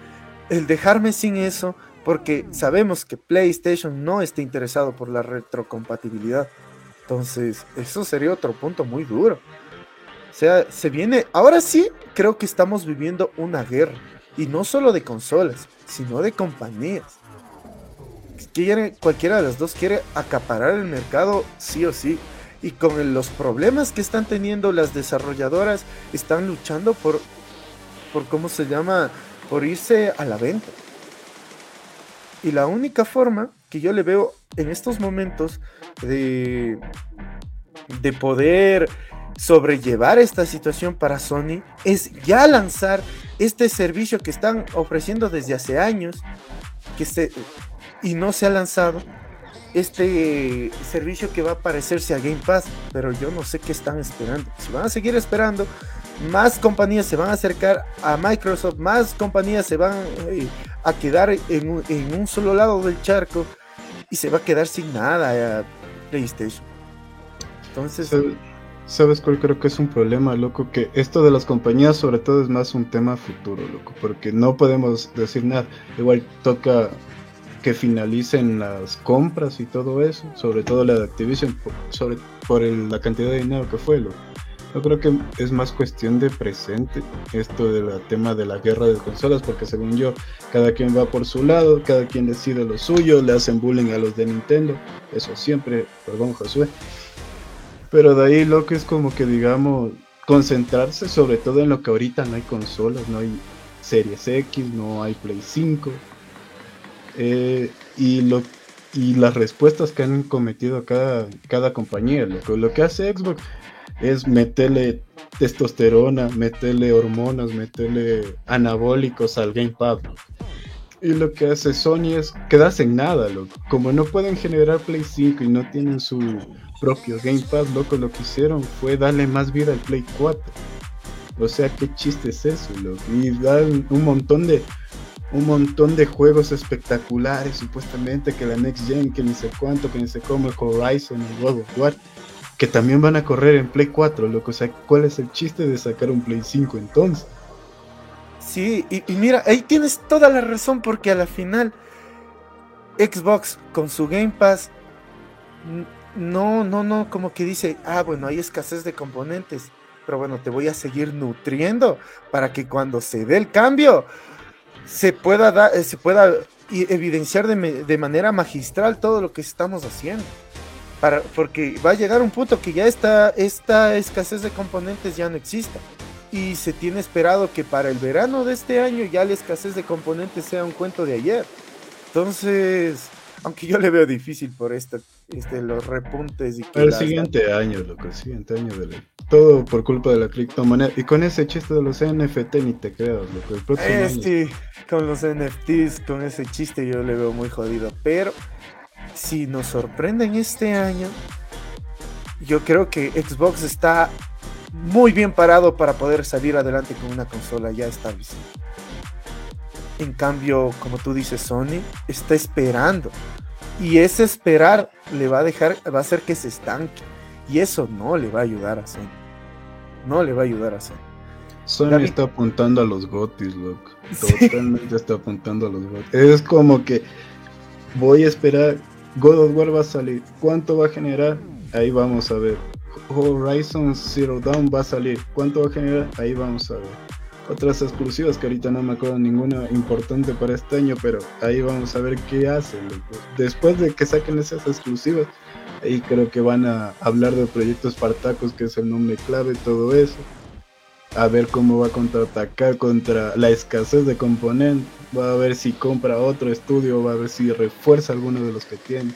el dejarme sin eso, porque sabemos que PlayStation no está interesado por la retrocompatibilidad. Entonces, eso sería otro punto muy duro. O sea, se viene, ahora sí, creo que estamos viviendo una guerra. Y no solo de consolas, sino de compañías. Cualquiera de las dos quiere acaparar el mercado sí o sí y con los problemas que están teniendo las desarrolladoras, están luchando por, por ¿cómo se llama? Por irse a la venta. Y la única forma que yo le veo en estos momentos de, de poder sobrellevar esta situación para Sony es ya lanzar este servicio que están ofreciendo desde hace años que se, y no se ha lanzado este servicio que va a parecerse a Game Pass, pero yo no sé qué están esperando. Si van a seguir esperando, más compañías se van a acercar a Microsoft, más compañías se van eh, a quedar en un, solo lado del charco y se va a quedar sin nada a PlayStation. Entonces... ¿Sabes cuál creo que es un problema, loco? Que esto de las compañías sobre todo es más un tema futuro, loco, porque no podemos decir nada. Igual toca que finalicen las compras y todo eso, sobre todo la de Activision, por, sobre, por la cantidad de dinero que fue. Lo. Yo creo que es más cuestión de presente esto del tema de la guerra de consolas, porque según yo, cada quien va por su lado, cada quien decide lo suyo, le hacen bullying a los de Nintendo, eso siempre, perdón Josué. Pero de ahí lo que es como que digamos, concentrarse sobre todo en lo que ahorita no hay consolas, no hay Series X, no hay Play 5. Eh, y lo y las respuestas que han cometido cada, cada compañía. Lo, lo que hace Xbox es meterle testosterona, meterle hormonas, meterle anabólicos al gamepad. Y lo que hace Sony es quedarse en nada, loco. Como no pueden generar Play 5 y no tienen su propio gamepad, loco, lo que hicieron fue darle más vida al Play 4. O sea, qué chiste es eso, loco. Y dan un montón de un montón de juegos espectaculares, supuestamente, que la Next Gen, que ni sé cuánto, que ni sé cómo, el Horizon, el World of War, que también van a correr en Play 4, loco. O sea, ¿cuál es el chiste de sacar un Play 5 entonces? Sí, y, mira, ahí tienes toda la razón, porque a la final, Xbox con su Game Pass, no, no, no, como que dice, ah, bueno, hay escasez de componentes, pero bueno, te voy a seguir nutriendo para que cuando se dé el cambio, se pueda, eh, se pueda evidenciar de, manera magistral todo lo que estamos haciendo. Para, porque va a llegar un punto que ya esta, esta escasez de componentes ya no exista. Y se tiene esperado que para el verano de este año ya la escasez de componentes sea un cuento de ayer. Entonces, aunque yo le veo difícil por este, este los repuntes y el siguiente año, loco, el siguiente año de todo por culpa de la criptomoneda. Y con ese chiste de los NFT ni te creas, loco. El próximo este, con los NFTs, con ese chiste yo le veo muy jodido. Pero si nos sorprenden este año, yo creo que Xbox está muy bien parado para poder salir adelante con una consola ya establecida. En cambio, como tú dices, Sony está esperando. Y ese esperar le va a dejar, va a hacer que se estanque. Y eso no le va a ayudar a Sony. No le va a ayudar a Sony. Sony está apuntando a los gotis, loco. Totalmente está apuntando a los gotis. Es como que voy a esperar. God of War va a salir. ¿Cuánto va a generar? Ahí vamos a ver. Horizon Zero Dawn va a salir. ¿Cuánto va a generar? Ahí vamos a ver otras exclusivas que ahorita no me acuerdo ninguna importante para este año, pero ahí vamos a ver qué hacen. Después de que saquen esas exclusivas, ahí creo que van a hablar de proyectos Spartacus, que es el nombre clave, todo eso. A ver cómo va a contraatacar contra la escasez de componentes. Va a ver si compra otro estudio, va a ver si refuerza alguno de los que tiene.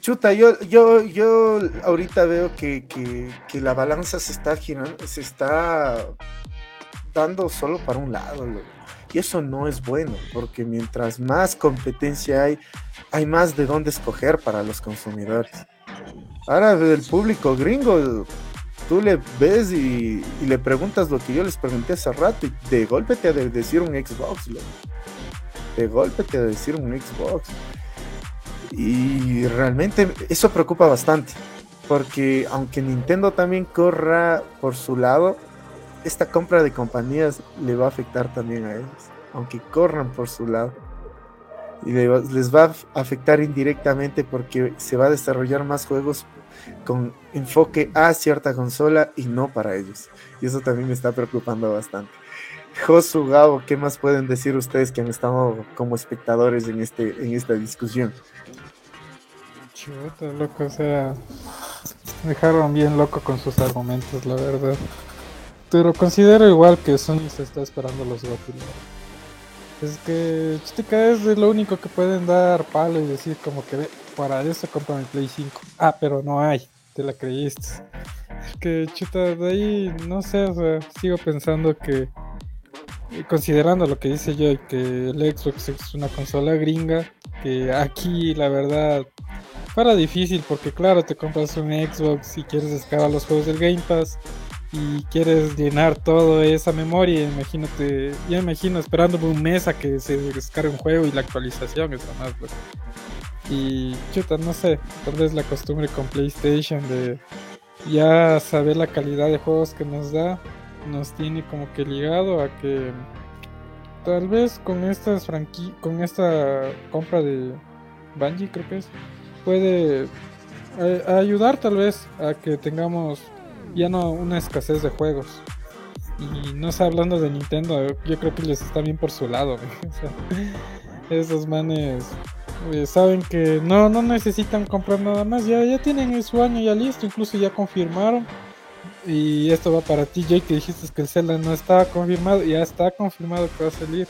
Chuta, yo, yo, yo ahorita veo que, la balanza se está girando, se está dando solo para un lado. Y eso no es bueno, porque mientras más competencia hay, hay más de dónde escoger para los consumidores. Ahora del público gringo, tú le ves y, le preguntas lo que yo les pregunté hace rato y de golpe te ha de decir un Xbox, de golpe te ha de decir un Xbox. Y realmente eso preocupa bastante, porque aunque Nintendo también corra por su lado, esta compra de compañías le va a afectar también a ellos, aunque corran por su lado. Y les va a afectar indirectamente porque se va a desarrollar más juegos con enfoque a cierta consola y no para ellos. Y eso también me está preocupando bastante. Josu Gabo, ¿qué más pueden decir ustedes que han estado como espectadores en, este, en esta discusión? Chuta, loco, o sea, dejaron bien loco con sus argumentos, la verdad. Pero considero igual que Sony se está esperando los GOTY. Es que Chitica es lo único que pueden dar palo y decir como que para eso compra mi Play 5. Ah, pero no hay, te la creíste. Que chuta, de ahí, no sé, o sea, sigo pensando que considerando lo que dice yo, que el Xbox es una consola gringa, que aquí la verdad fuera difícil porque claro, te compras un Xbox y quieres descargar los juegos del Game Pass y quieres llenar toda esa memoria, imagínate, ya imagino esperándome un mes a que se descargue un juego y la actualización es más. Y chuta, no sé, tal vez la costumbre con PlayStation de ya saber la calidad de juegos que nos da nos tiene como que ligado a que tal vez con estas franqui con esta compra de Bungie creo que es puede ayudar tal vez a que tengamos ya no una escasez de juegos. Y no está hablando de Nintendo, yo creo que les está bien por su lado. esos manes eh, saben que no, no necesitan comprar nada más, ya, ya tienen su año ya listo, incluso ya confirmaron. Y esto va para ti, Jake, que dijiste que el Zelda no estaba confirmado, ya está confirmado que va a salir.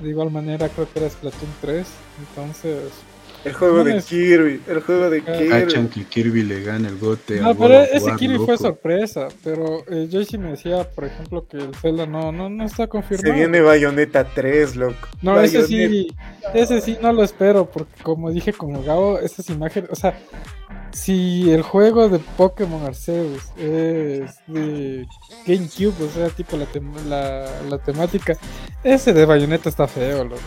De igual manera creo que era Splatoon 3, entonces el juego de Kirby, el juego de Kirby. Cachan que Kirby le gana el gote. No, pero ese Kirby fue sorpresa. Pero eh, me decía, por ejemplo, que el Zelda no, no, no está confirmado. Se viene Bayonetta 3, loco. No, ese sí, ese sí no lo espero. Porque como dije con Gabo, esas imágenes, o sea, si el juego de Pokémon Arceus es de GameCube, o sea, tipo la, la, la temática, ese de Bayonetta está feo, loco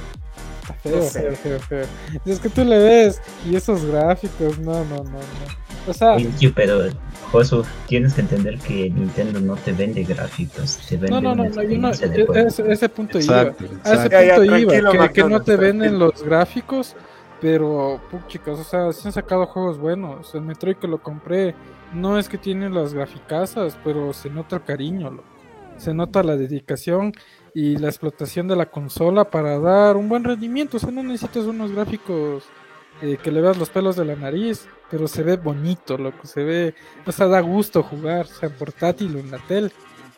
feo, feo, feo, feo. Es que tú le ves y esos gráficos, no, no, no, no. O sea, pero Josu, tienes que entender que Nintendo no te vende gráficos, te vende No, no, no, no, yo no ese, ese, punto iba. A ese punto iba, que, que, no te venden los gráficos, pero chicos, o sea, sí han sacado juegos buenos. El Metroid que lo compré, no es que tiene las graficasas, pero se nota el cariño, se nota la dedicación y la explotación de la consola para dar un buen rendimiento. O sea, no necesitas unos gráficos eh, que le veas los pelos de la nariz, pero se ve bonito, lo que se ve, o sea, da gusto jugar, sea en portátil o en la tele.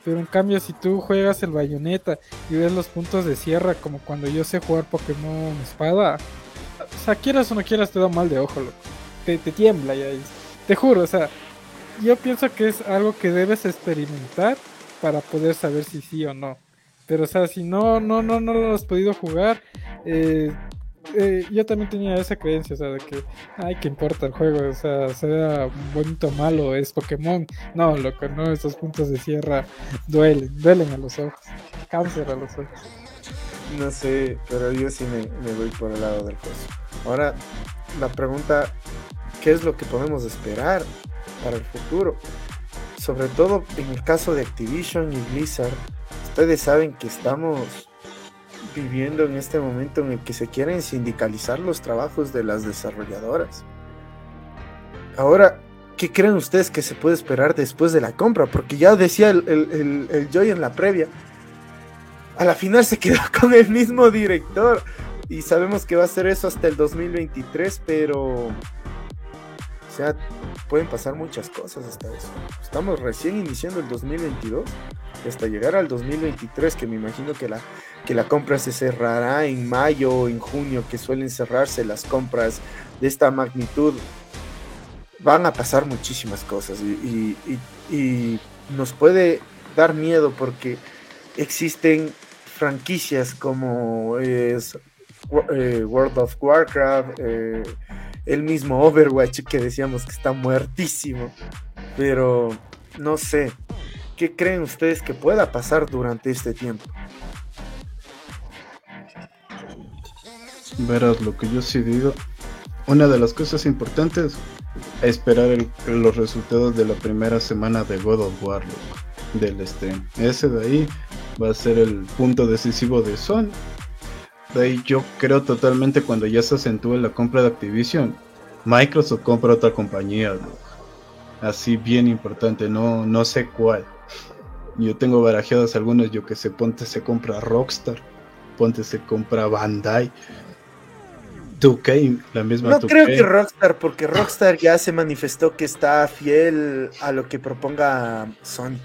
Pero en cambio, si tú juegas el bayoneta y ves los puntos de sierra, como cuando yo sé jugar Pokémon Espada, o sea, quieras o no quieras, te da mal de ojo, loco. Te, te tiembla ya. Te juro, o sea, yo pienso que es algo que debes experimentar para poder saber si sí o no. Pero, o sea, si no, no, no, no lo has podido jugar, eh, eh, yo también tenía esa creencia, o sea, de que, ay, que importa el juego, o sea, sea bonito o malo, es Pokémon. No, loco, no, esos puntos de sierra duelen, duelen a los ojos, cáncer a los ojos. No sé, pero yo sí me, me voy por el lado del juego. Ahora, la pregunta, ¿qué es lo que podemos esperar para el futuro? Sobre todo en el caso de Activision y Blizzard, ustedes saben que estamos viviendo en este momento en el que se quieren sindicalizar los trabajos de las desarrolladoras. Ahora, ¿qué creen ustedes que se puede esperar después de la compra? Porque ya decía el, el, Joy en la previa, a la final se quedó con el mismo director y sabemos que va a ser eso hasta el 2023, pero o sea, pueden pasar muchas cosas hasta eso. Estamos recién iniciando el 2022 hasta llegar al 2023, que me imagino que la, que la compra se cerrará en mayo o en junio, que suelen cerrarse las compras de esta magnitud. Van a pasar muchísimas cosas y, nos puede dar miedo porque existen franquicias como es eh, World of Warcraft, eh, el mismo Overwatch que decíamos que está muertísimo. Pero no sé, ¿qué creen ustedes que pueda pasar durante este tiempo? Verás, lo que yo sí digo, una de las cosas importantes es esperar los resultados de la primera semana de God of War, del stream. Ese de ahí va a ser el punto decisivo de Sony de ahí yo creo totalmente cuando ya se acentúe la compra de Activision, Microsoft compra otra compañía, así bien importante, no, no sé cuál. Yo tengo barajeadas algunas, yo que sé, ponte se compra Rockstar, ponte se compra Bandai. 2K, la misma No creo que Rockstar, porque Rockstar ya se manifestó que está fiel a lo que proponga Sony.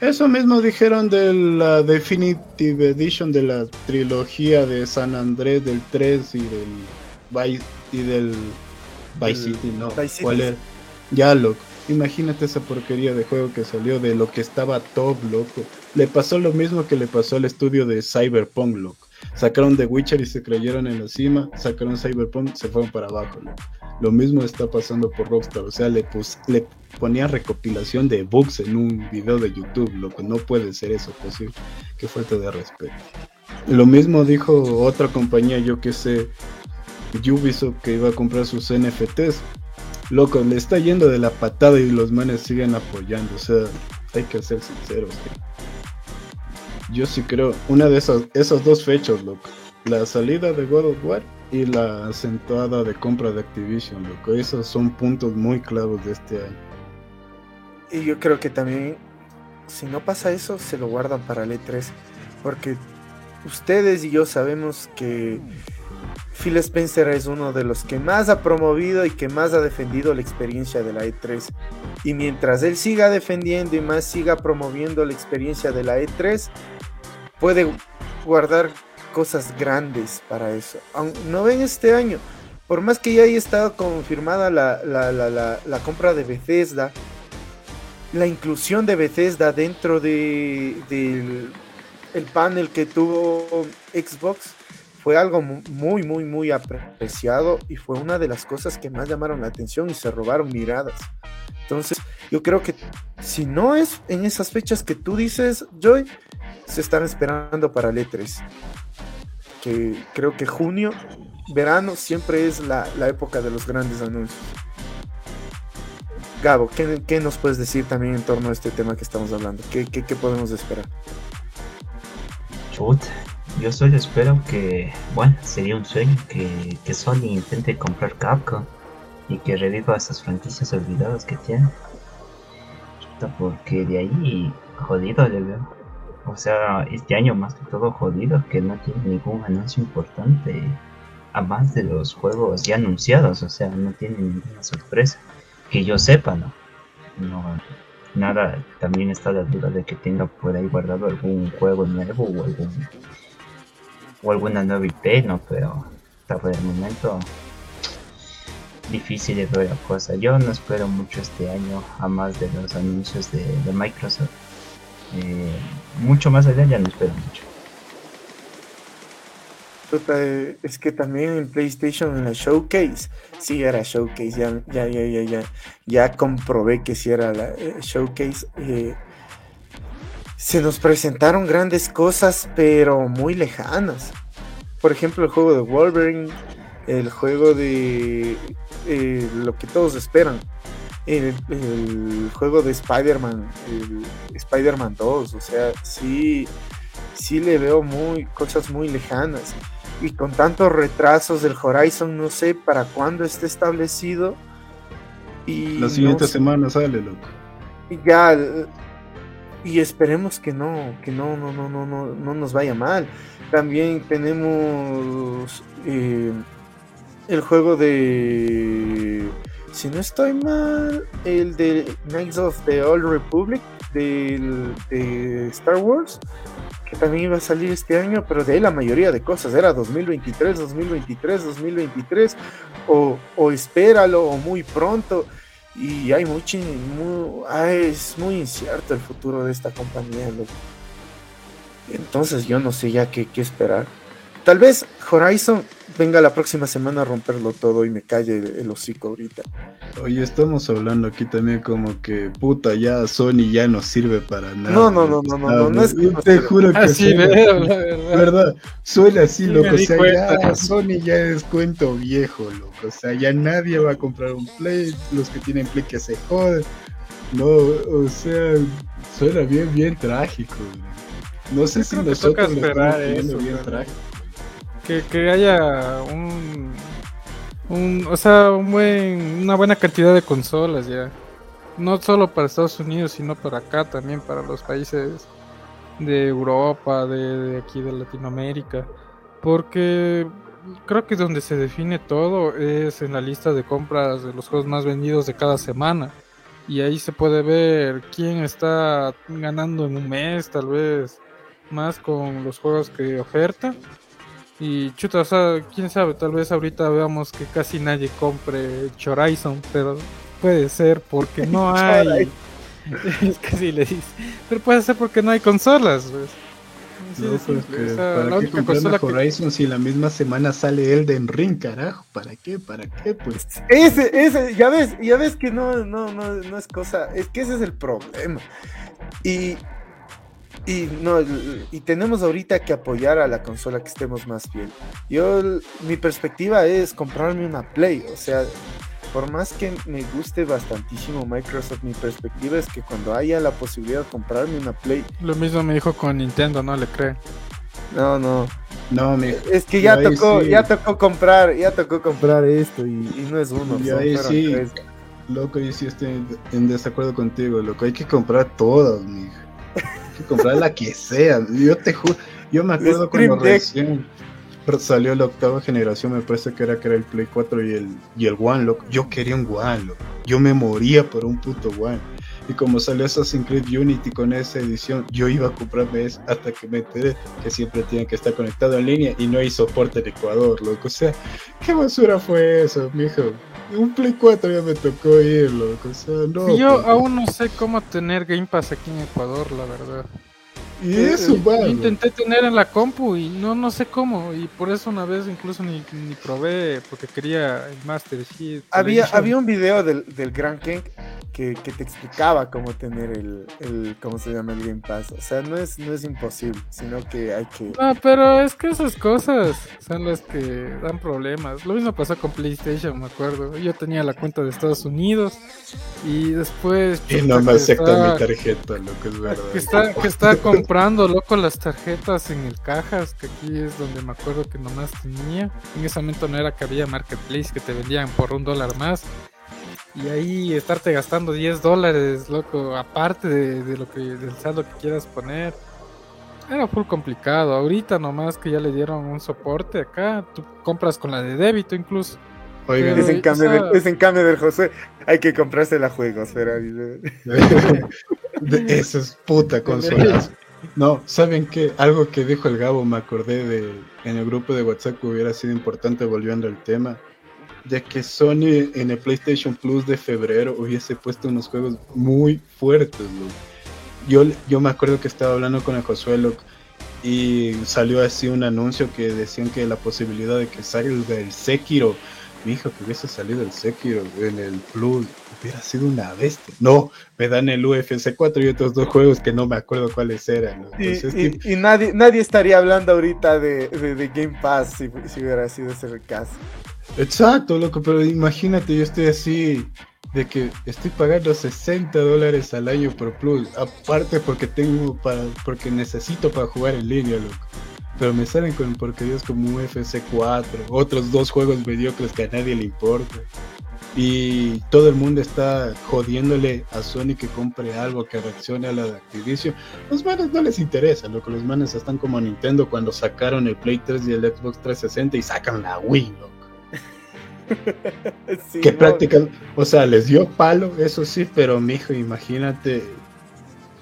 Eso mismo dijeron de la Definitive Edition de la trilogía de San Andrés del 3 y del Vice, y del Vice City, ¿no? ¿Cuál era? Ya, loco. Imagínate esa porquería de juego que salió de lo que estaba top, loco. Le pasó lo mismo que le pasó al estudio de Cyberpunk, loco. Sacaron The Witcher y se creyeron en la cima, sacaron Cyberpunk, se fueron para abajo, loco. Lo mismo está pasando por Rockstar, o sea, le, le ponía recopilación de bugs en un video de YouTube, lo que no puede ser eso posible. Qué falta de respeto. Lo mismo dijo otra compañía, yo que sé, Ubisoft que iba a comprar sus NFTs. Loco, le está yendo de la patada y los manes siguen apoyando. O sea, hay que ser sinceros. Yo sí creo, una de esas, esas dos fechas, loco. La salida de God of War y la acentuada de compra de Activision, loco. Esos son puntos muy claros de este año. y yo creo que también, si no pasa eso, se lo guardan para el E3. Porque ustedes y yo sabemos que Phil Spencer es uno de los que más ha promovido y que más ha defendido la experiencia de la E3. Y mientras él siga defendiendo y más siga promoviendo la experiencia de la E3, puede guardar cosas grandes para eso. no ven este año, por más que ya haya estado confirmada la, la, compra de Bethesda, la inclusión de Bethesda dentro de, del el panel que tuvo Xbox fue algo muy, muy, muy apreciado y fue una de las cosas que más llamaron la atención y se robaron miradas. Entonces, yo creo que si no es en esas fechas que tú dices, Joy, se están esperando para el E3. Creo que junio, verano, siempre es la, época de los grandes anuncios. Gabo, ¿qué, nos puedes decir también en torno a este tema que estamos hablando? ¿Qué, qué podemos esperar? yo solo espero que, bueno, sería un sueño que, que Sony intente comprar Capcom y que reviva esas franquicias olvidadas que tiene. Porque de ahí, jodido le veo. O sea, este año más que todo jodido, que no tiene ningún anuncio importante, a más de los juegos ya anunciados, o sea, no tiene ninguna sorpresa. Que yo sepa, ¿no? No, nada, también está la duda de que tenga por ahí guardado algún juego nuevo o algún o alguna nueva IP, ¿no? Pero hasta por el momento difícil de ver la cosa. Yo no espero mucho este año, a más de los anuncios de, Microsoft. Eh, mucho más allá ya no espero mucho. Es que también en PlayStation en la Showcase, sí era Showcase, ya, ya, ya, ya, ya, ya comprobé que sí era la eh, Showcase. Eh, se nos presentaron grandes cosas, pero muy lejanas. Por ejemplo, el juego de Wolverine, el juego de eh, lo que todos esperan, el, juego de Spider-Man, Spider-Man 2, o sea, sí, sí le veo muy cosas muy lejanas. Y con tantos retrasos del Horizon no sé para cuándo esté establecido. Y la siguiente semana sale loco. Y ya y esperemos que no que no no no no no no nos vaya mal. También tenemos eh, el juego de si no estoy mal el de Knights of the Old Republic del, de Star Wars que también iba a salir este año, pero de ahí la mayoría de cosas era 2023, 2023, 2023, o, o espéralo, o muy pronto. Y hay mucho, es muy incierto el futuro de esta compañía. Entonces yo no sé ya qué, qué esperar. Tal vez Horizon venga la próxima semana a romperlo todo y me calle el, hocico ahorita. Oye, estamos hablando aquí también como que puta, ya Sony ya no sirve para nada. No, no, no, no, no, no, no es que te juro que así, verdad. verdad. Suena así, loco. O sea, ya Sony ya es cuento viejo, loco. O sea, ya nadie va a comprar un Play. Los que tienen Play que se joden. No, o sea, suena bien, bien trágico. No sé si nosotros lo estamos eso, bien trágico que, haya un, un, o sea, un buen, una buena cantidad de consolas ya. No solo para Estados Unidos, sino para acá también, para los países de Europa, de, aquí de Latinoamérica. Porque creo que donde se define todo es en la lista de compras de los juegos más vendidos de cada semana. Y ahí se puede ver quién está ganando en un mes, tal vez más con los juegos que oferta y chuta, o sea, quién sabe, tal vez ahorita veamos que casi nadie compre Horizon, pero puede ser porque no hay. es que sí le dice. Pero puede ser porque no hay consolas, pues. no, pues que, ¿para qué comprar Horizon si la misma semana sale Elden Ring, carajo? ¿Para qué? ¿Para qué? Pues ese, ese, ya ves, ya ves que no, no, no, no es cosa, es que ese es el problema. Y y no, y tenemos ahorita que apoyar a la consola que estemos más bien. Yo, mi perspectiva es comprarme una Play, o sea, por más que me guste bastantísimo Microsoft, mi perspectiva es que cuando haya la posibilidad de comprarme una Play. Lo mismo me dijo con Nintendo, no le cree. No, no. No, es que ya tocó, ya tocó comprar, ya tocó comprar esto y, no es uno. Y ahí sí. Loco, yo sí estoy en desacuerdo contigo, loco. Hay que comprar todas, mija. Que comprar la que sea. Yo te juro, yo me acuerdo cuando recién salió la octava generación, me parece que era que era el Play 4 y el, y el One, loco. Yo quería un One, loco. Yo me moría por un puto One. Y como salió Assassin's Creed Unity con esa edición, yo iba a comprarme eso hasta que me enteré que siempre tiene que estar conectado en línea y no hay soporte en Ecuador, loco. O sea, ¿qué basura fue eso, mijo? un Play 4 ya me tocó ir, loco. O sea, no. Yo aún no sé cómo tener Game Pass aquí en Ecuador, la verdad. Y eso, Yo intenté tener en la compu y no no sé cómo. Y por eso una vez incluso ni, ni probé porque quería el Master Chief. Había, había un video del, del Grand King que, te explicaba cómo tener el, el, ¿cómo se llama? El Game Pass. O sea, no es, no es imposible, sino que hay que... No, pero es que esas cosas son las que dan problemas. Lo mismo pasó con PlayStation, me acuerdo. Yo tenía la cuenta de Estados Unidos y después... Y no me acepta mi tarjeta, lo que es verdad. Que está, que está comprando, loco, las tarjetas en el Cajas, que aquí es donde me acuerdo que nomás tenía. En ese momento no era que había Marketplace que te vendían por un dólar más. Y ahí estarte gastando 10 dólares, loco, aparte de, lo que del saldo que quieras poner. Era full complicado. Ahorita nomás que ya le dieron un soporte acá, tú compras con la de débito incluso. Oigan, es en, cambio del, en cambio del José, hay que comprarse la juegos, pero... Eso es puta consola. No, ¿saben qué? Algo que dijo el Gabo, me acordé de en el grupo de WhatsApp que hubiera sido importante volviendo al tema de que Sony en el PlayStation Plus de febrero hubiese puesto unos juegos muy fuertes. Yo, yo me acuerdo que estaba hablando con el Josuelo y salió así un anuncio que decían que la posibilidad de que salga el Sekiro, mi hijo que hubiese salido el Sekiro en el Plus, hubiera sido una bestia. No, me dan el UFC 4 y otros dos juegos que no me acuerdo cuáles eran. y, nadie, nadie estaría hablando ahorita de, de, Game Pass si, si hubiera sido ese el caso. Exacto, loco, pero imagínate, yo estoy así de que estoy pagando 60 dólares al año por Plus, aparte porque tengo para, porque necesito para jugar en línea, loco. Pero me salen con porquerías como UFC 4, otros dos juegos mediocres que a nadie le importa. Y todo el mundo está jodiéndole a Sony que compre algo que reaccione a la de Activision. Los manes no les interesa, loco. Los manes están como Nintendo cuando sacaron el Play 3 y el Xbox 360 y sacan la Wii, loco que prácticamente, o sea, les dio palo, eso sí, pero mijo, imagínate,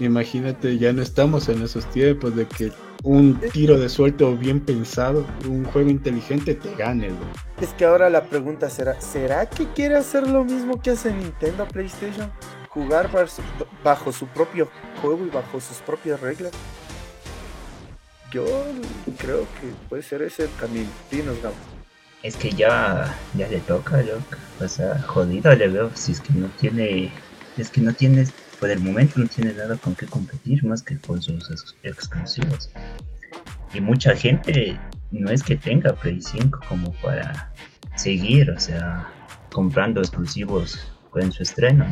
imagínate, ya no estamos en esos tiempos de que un tiro de suelto bien pensado, un juego inteligente te gane. Es que ahora la pregunta será, ¿será que quiere hacer lo mismo que hace Nintendo PlayStation? Jugar bajo su propio juego y bajo sus propias reglas. Yo creo que puede ser ese el camino. Dinos, Gabo. Es que ya, ya le toca, loco. O sea, jodido le veo. Si es que no tiene. Es que no tiene. Por el momento no tiene nada con qué competir más que con sus exclusivos. Y mucha gente no es que tenga Play 5 como para seguir, o sea, comprando exclusivos en su estreno,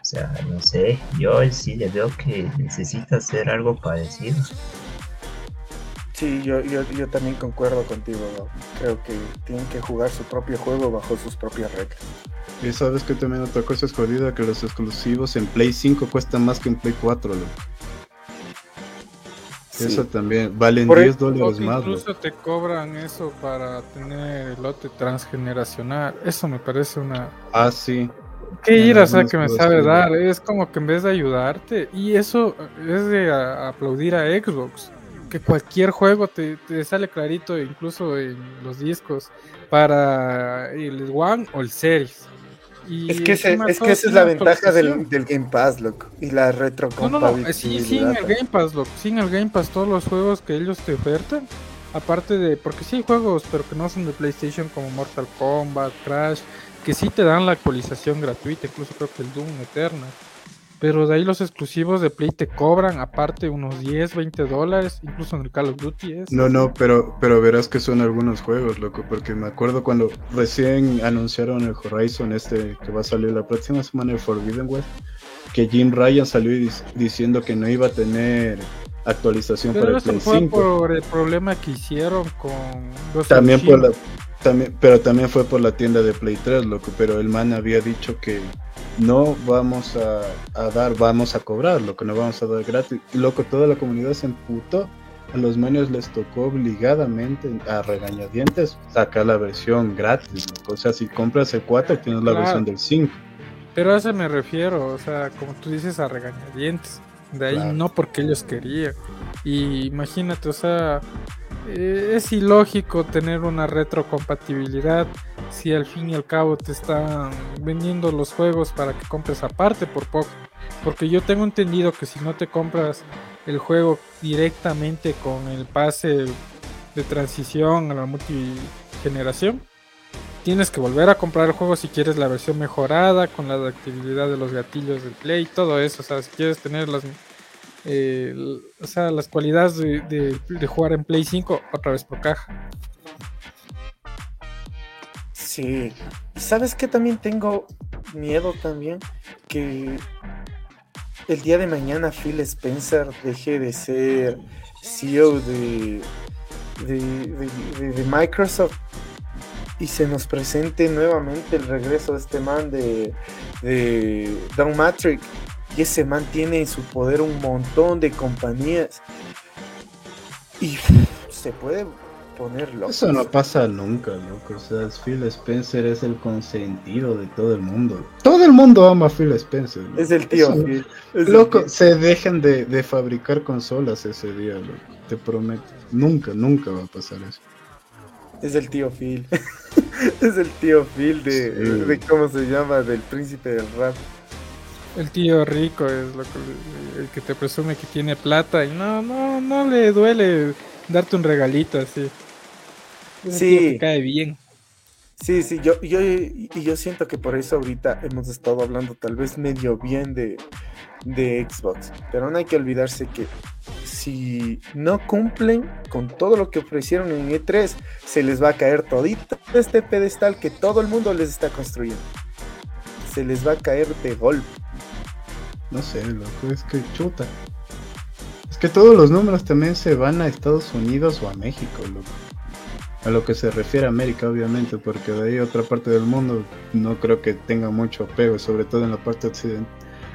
O sea, no sé, yo sí le veo que necesita hacer algo parecido. Sí, yo, yo, yo también concuerdo contigo. Creo que tienen que jugar su propio juego bajo sus propias reglas. Y sabes que también otra cosa es jodida que los exclusivos en Play 5 cuestan más que en Play 4, loco. Eso también, valen 10 dólares más. Incluso te cobran eso para tener el lote transgeneracional. Eso me parece una. Ah, sí. Qué ira, o sea, que me sabe dar. Es como que en vez de ayudarte, y eso es de aplaudir a Xbox que cualquier juego te, sale clarito, incluso en los discos, para el One o el Series. es que, es que esa es la ventaja del, Game Pass, loco. Y la retrocompatibilidad. No, no, sí, sí, en el Game Pass, loco. Sí, en el Game Pass, todos los juegos que ellos te ofertan. Aparte de, porque sí hay juegos, pero que no son de PlayStation, como Mortal Kombat, Crash, que sí te dan la actualización gratuita, incluso creo que el Doom Eternal. Pero de ahí los exclusivos de Play te cobran aparte unos 10, 20 dólares, incluso en el Call of Duty es. No, no, pero, pero verás que son algunos juegos, loco, porque me acuerdo cuando recién anunciaron el Horizon este que va a salir la próxima semana, el Forbidden West, que Jim Ryan salió diciendo que no iba a tener actualización para el Play fue por el problema que hicieron con los También por la también, pero también fue por la tienda de Play 3, loco. Pero el man había dicho que no vamos a, dar, vamos a cobrar, lo que no vamos a dar gratis. Loco, toda la comunidad se emputó. A los manos les tocó obligadamente a regañadientes sacar la versión gratis. O sea, si compras el 4 tienes la versión del 5. Pero a eso me refiero, o sea, como tú dices, a regañadientes. De ahí no porque ellos querían. Y imagínate, o sea, eh, es ilógico tener una retrocompatibilidad si al fin y al cabo te están vendiendo los juegos para que compres aparte por poco. Porque yo tengo entendido que si no te compras el juego directamente con el pase de transición a la multigeneración, tienes que volver a comprar el juego si quieres la versión mejorada con la adaptabilidad de los gatillos del play, todo eso. O sea, si quieres tener las eh, o sea, las cualidades de, jugar en Play 5 otra vez por caja. Sí, ¿sabes que también tengo miedo también? Que el día de mañana Phil Spencer deje de ser CEO de, de, Microsoft y se nos presente nuevamente el regreso de este man de, de Don Matrix y ese man tiene en su poder un montón de compañías. Y se puede poner loco. Eso no pasa nunca, loco. O sea, Phil Spencer es el consentido de todo el mundo. Todo el mundo ama a Phil Spencer. Es el tío Phil. loco, se dejan de, de, fabricar consolas ese día, loco. Te prometo. Nunca, nunca va a pasar eso. Es el tío Phil. es el tío Phil de, de, ¿cómo se llama? Del príncipe del rap. El tío rico es lo que, el que te presume que tiene plata y no, no, no le duele darte un regalito así. sí. cae bien. Sí, sí, yo, yo, y yo siento que por eso ahorita hemos estado hablando tal vez medio bien de, de Xbox. Pero no hay que olvidarse que si no cumplen con todo lo que ofrecieron en E3, se les va a caer todito este pedestal que todo el mundo les está construyendo. Se les va a caer de golpe. No sé, loco, es que chuta. Es que todos los números también se van a Estados Unidos o a México, loco. A lo que se refiere a América, obviamente, porque de ahí otra parte del mundo no creo que tenga mucho apego, sobre todo en la parte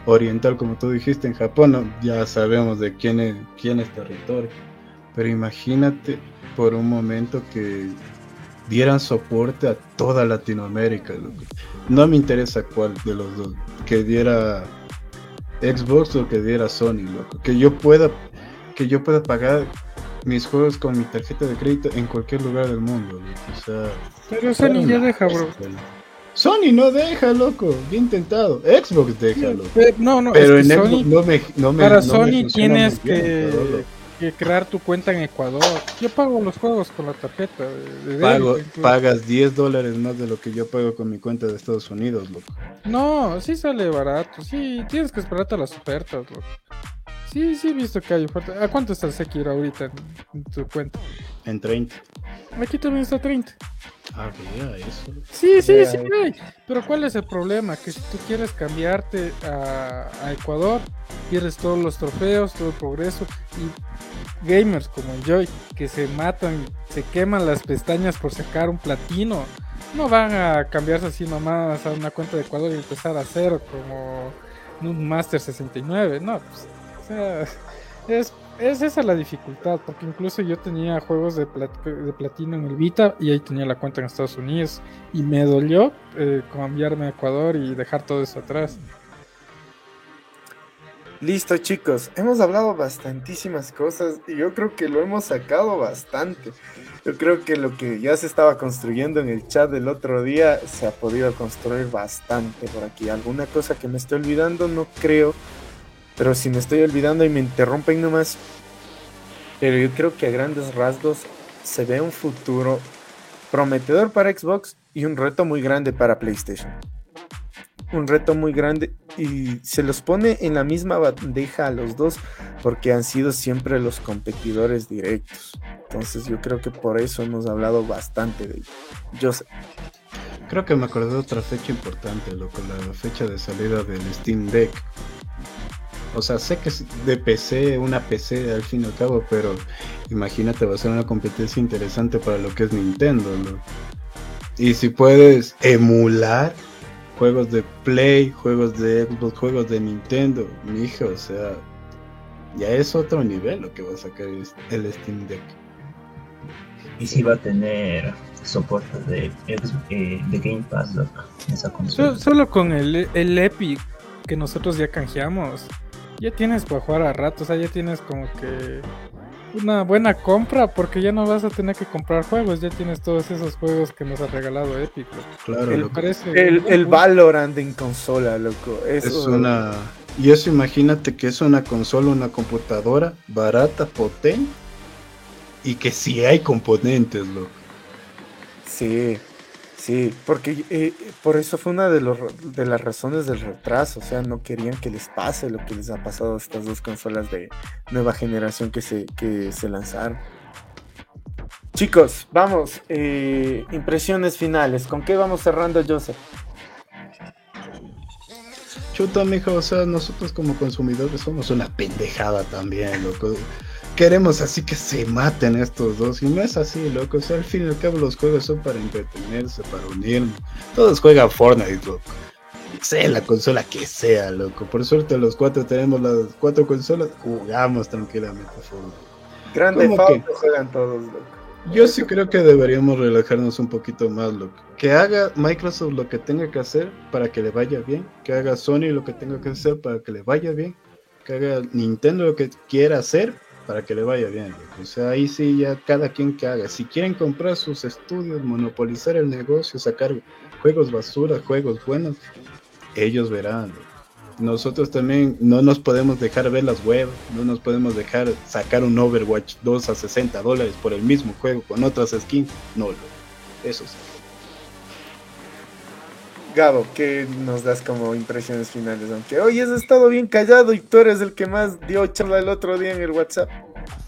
oriental, como tú dijiste, en Japón ya sabemos de quién es, quién es territorio. Pero imagínate por un momento que dieran soporte a toda Latinoamérica. Loco. No me interesa cuál de los dos. Que diera Xbox o que diera Sony, loco. Que yo pueda, que yo pueda pagar mis juegos con mi tarjeta de crédito en cualquier lugar del mundo, O sea, pero Sony ya deja, bro. Sony no deja, loco. Bien intentado. Xbox deja, loco. no, no, pero en Xbox no me, no me, Para Sony tienes que que crear tu cuenta en Ecuador. Yo pago los juegos con la tarjeta. De, pago, pagas 10 dólares más de lo que yo pago con mi cuenta de Estados Unidos, loco. No, sí sale barato. Sí, tienes que esperarte a las ofertas, loco. Sí, sí he visto que hay ofertas. ¿A cuánto está el Sekiro ahorita en, tu cuenta? En 30. Aquí también está 30. Ah, vea eso. Sí, sí, sí, Pero ¿cuál es el problema? Que si tú quieres cambiarte a, a Ecuador, pierdes todos los trofeos, todo el progreso y gamers como Joy que se matan, se queman las pestañas por sacar un platino, no van a cambiarse así nomás a una cuenta de Ecuador y empezar a cero como un Master 69, no, pues, sea, es, es esa la dificultad, porque incluso yo tenía juegos de, de platino en el Vita y ahí tenía la cuenta en Estados Unidos y me dolió eh, cambiarme a Ecuador y dejar todo eso atrás. Listo chicos, hemos hablado bastantísimas cosas y yo creo que lo hemos sacado bastante. Yo creo que lo que ya se estaba construyendo en el chat del otro día se ha podido construir bastante por aquí. Alguna cosa que me estoy olvidando, no creo. Pero si me estoy olvidando y me interrumpen nomás. Pero yo creo que a grandes rasgos se ve un futuro prometedor para Xbox y un reto muy grande para PlayStation un reto muy grande y se los pone en la misma bandeja a los dos porque han sido siempre los competidores directos. Entonces yo creo que por eso hemos hablado bastante de ello. sé. Creo que me acordé de otra fecha importante, loco, la fecha de salida del Steam Deck. O sea, sé que es de PC, una PC al fin y al cabo, pero imagínate, va a ser una competencia interesante para lo que es Nintendo, Y si puedes emular juegos de Play, juegos de Xbox, juegos de Nintendo, mi hija, o sea, ya es otro nivel lo que va a sacar el Steam Deck. Y si va a tener soporte de, eh, de Game Pass, esa consola. Solo, con el, el Epic que nosotros ya canjeamos, ya tienes para jugar a rato, o sea, ya tienes como que una buena compra porque ya no vas a tener que comprar juegos, ya tienes todos esos juegos que nos ha regalado Epic. Claro, el, parece el, el Valorant en consola, loco. Eso... Es una y eso imagínate que es una consola, una computadora barata, potente y que sí hay componentes, loco. Sí, sí, porque eh, por eso fue una de, los, de las razones del retraso, o sea, no querían que les pase lo que les ha pasado a estas dos consolas de nueva generación que se, que se lanzaron. Chicos, vamos, eh, impresiones finales, ¿con qué vamos cerrando, Joseph? Chuta, mijo, o sea, nosotros como consumidores somos una pendejada también, loco. Queremos así que se maten estos dos, y no es así, loco. O sea, al fin y al cabo los juegos son para entretenerse, para unirnos. Todos juegan Fortnite, loco. Sea la consola que sea, loco. Por suerte los cuatro tenemos las cuatro consolas, jugamos tranquilamente Fortnite. Grande Fausto juegan todos, loco. Yo sí creo que deberíamos relajarnos un poquito más, loco. Que haga Microsoft lo que tenga que hacer para que le vaya bien. Que haga Sony lo que tenga que hacer para que le vaya bien. Que haga Nintendo lo que quiera hacer para que le vaya bien. O sea, ahí sí ya cada quien que haga. Si quieren comprar sus estudios, monopolizar el negocio, sacar juegos basura, juegos buenos, ellos verán. Nosotros también no nos podemos dejar ver las web, no nos podemos dejar sacar un Overwatch 2 a 60 dólares por el mismo juego con otras skins. No, eso sí. Gabo, ¿qué nos das como impresiones finales? Aunque hoy has estado bien callado y tú eres el que más dio charla el otro día en el WhatsApp.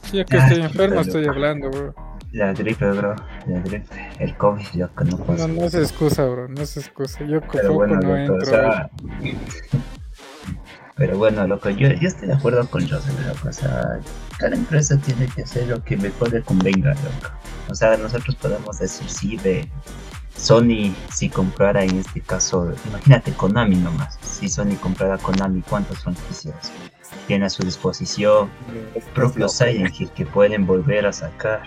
Sí, ya que estoy enfermo estoy hablando, bro. La gripe, bro. La gripe. El COVID, yo que no puedo. No, no es excusa, bro. No es excusa. Yo como bueno, no entro. Pero bueno, loco, yo, yo estoy de acuerdo con Joseph, loco. O sea, cada empresa tiene que hacer lo que mejor le convenga, loco. O sea, nosotros podemos decir sí de Sony si comprara en este caso, imagínate Konami nomás. Si Sony comprara Konami, ¿cuántas franquicias tiene a su disposición? propio Silent Hill que pueden volver a sacar.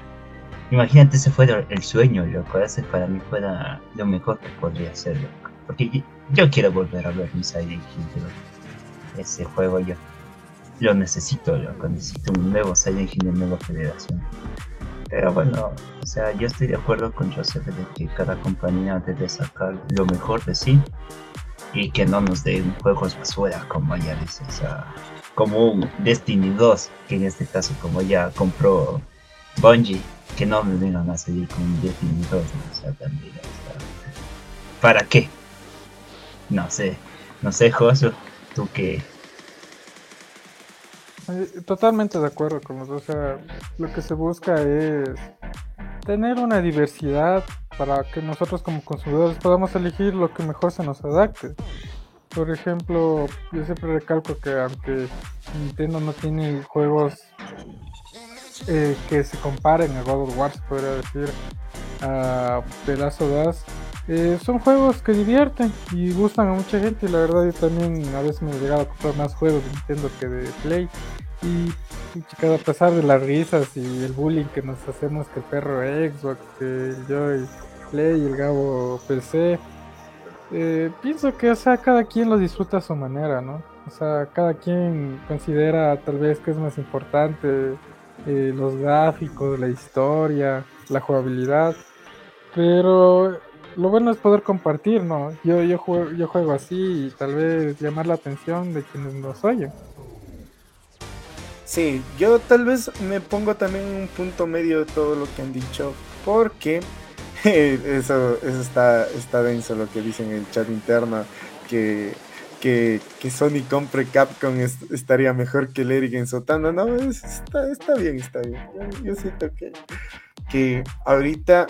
Imagínate, ese fue el sueño, loco. Ese para mí fuera lo mejor que podría ser, loco. Porque yo, quiero volver a ver mi Silent Hill, loco ese juego yo lo necesito, yo necesito un nuevo Silent Hill de nueva generación. Pero bueno, o sea, yo estoy de acuerdo con Joseph de que cada compañía debe sacar lo mejor de sí y que no nos den juegos basura como ya dice, o sea, como un Destiny 2, que en este caso como ya compró Bungie, que no me vengan a seguir con un Destiny 2, o sea, también, ¿para qué? No sé, no sé, Josu, tú que Totalmente de acuerdo con los O sea, lo que se busca es tener una diversidad para que nosotros como consumidores podamos elegir lo que mejor se nos adapte. Por ejemplo, yo siempre recalco que aunque Nintendo no tiene juegos eh, que se comparen a God of War, se podría decir, a Pedazo das eh, son juegos que divierten y gustan a mucha gente. La verdad, yo también a veces me he llegado a comprar más juegos de Nintendo que de Play. Y, a pesar de las risas y el bullying que nos hacemos, que el perro Xbox, que yo y Play y el Gabo PC, eh, pienso que, o sea, cada quien lo disfruta a su manera, ¿no? O sea, cada quien considera tal vez que es más importante eh, los gráficos, la historia, la jugabilidad. Pero lo bueno es poder compartir, ¿no? Yo, yo, juego, yo juego así y tal vez llamar la atención de quienes nos oyen. Sí, yo tal vez me pongo también un punto medio de todo lo que han dicho, porque eso, eso está, está denso lo que dicen en el chat interno, que, que, que Sony compre Capcom estaría mejor que el en Sotana. No, está, está bien, está bien. Yo, siento que, que ahorita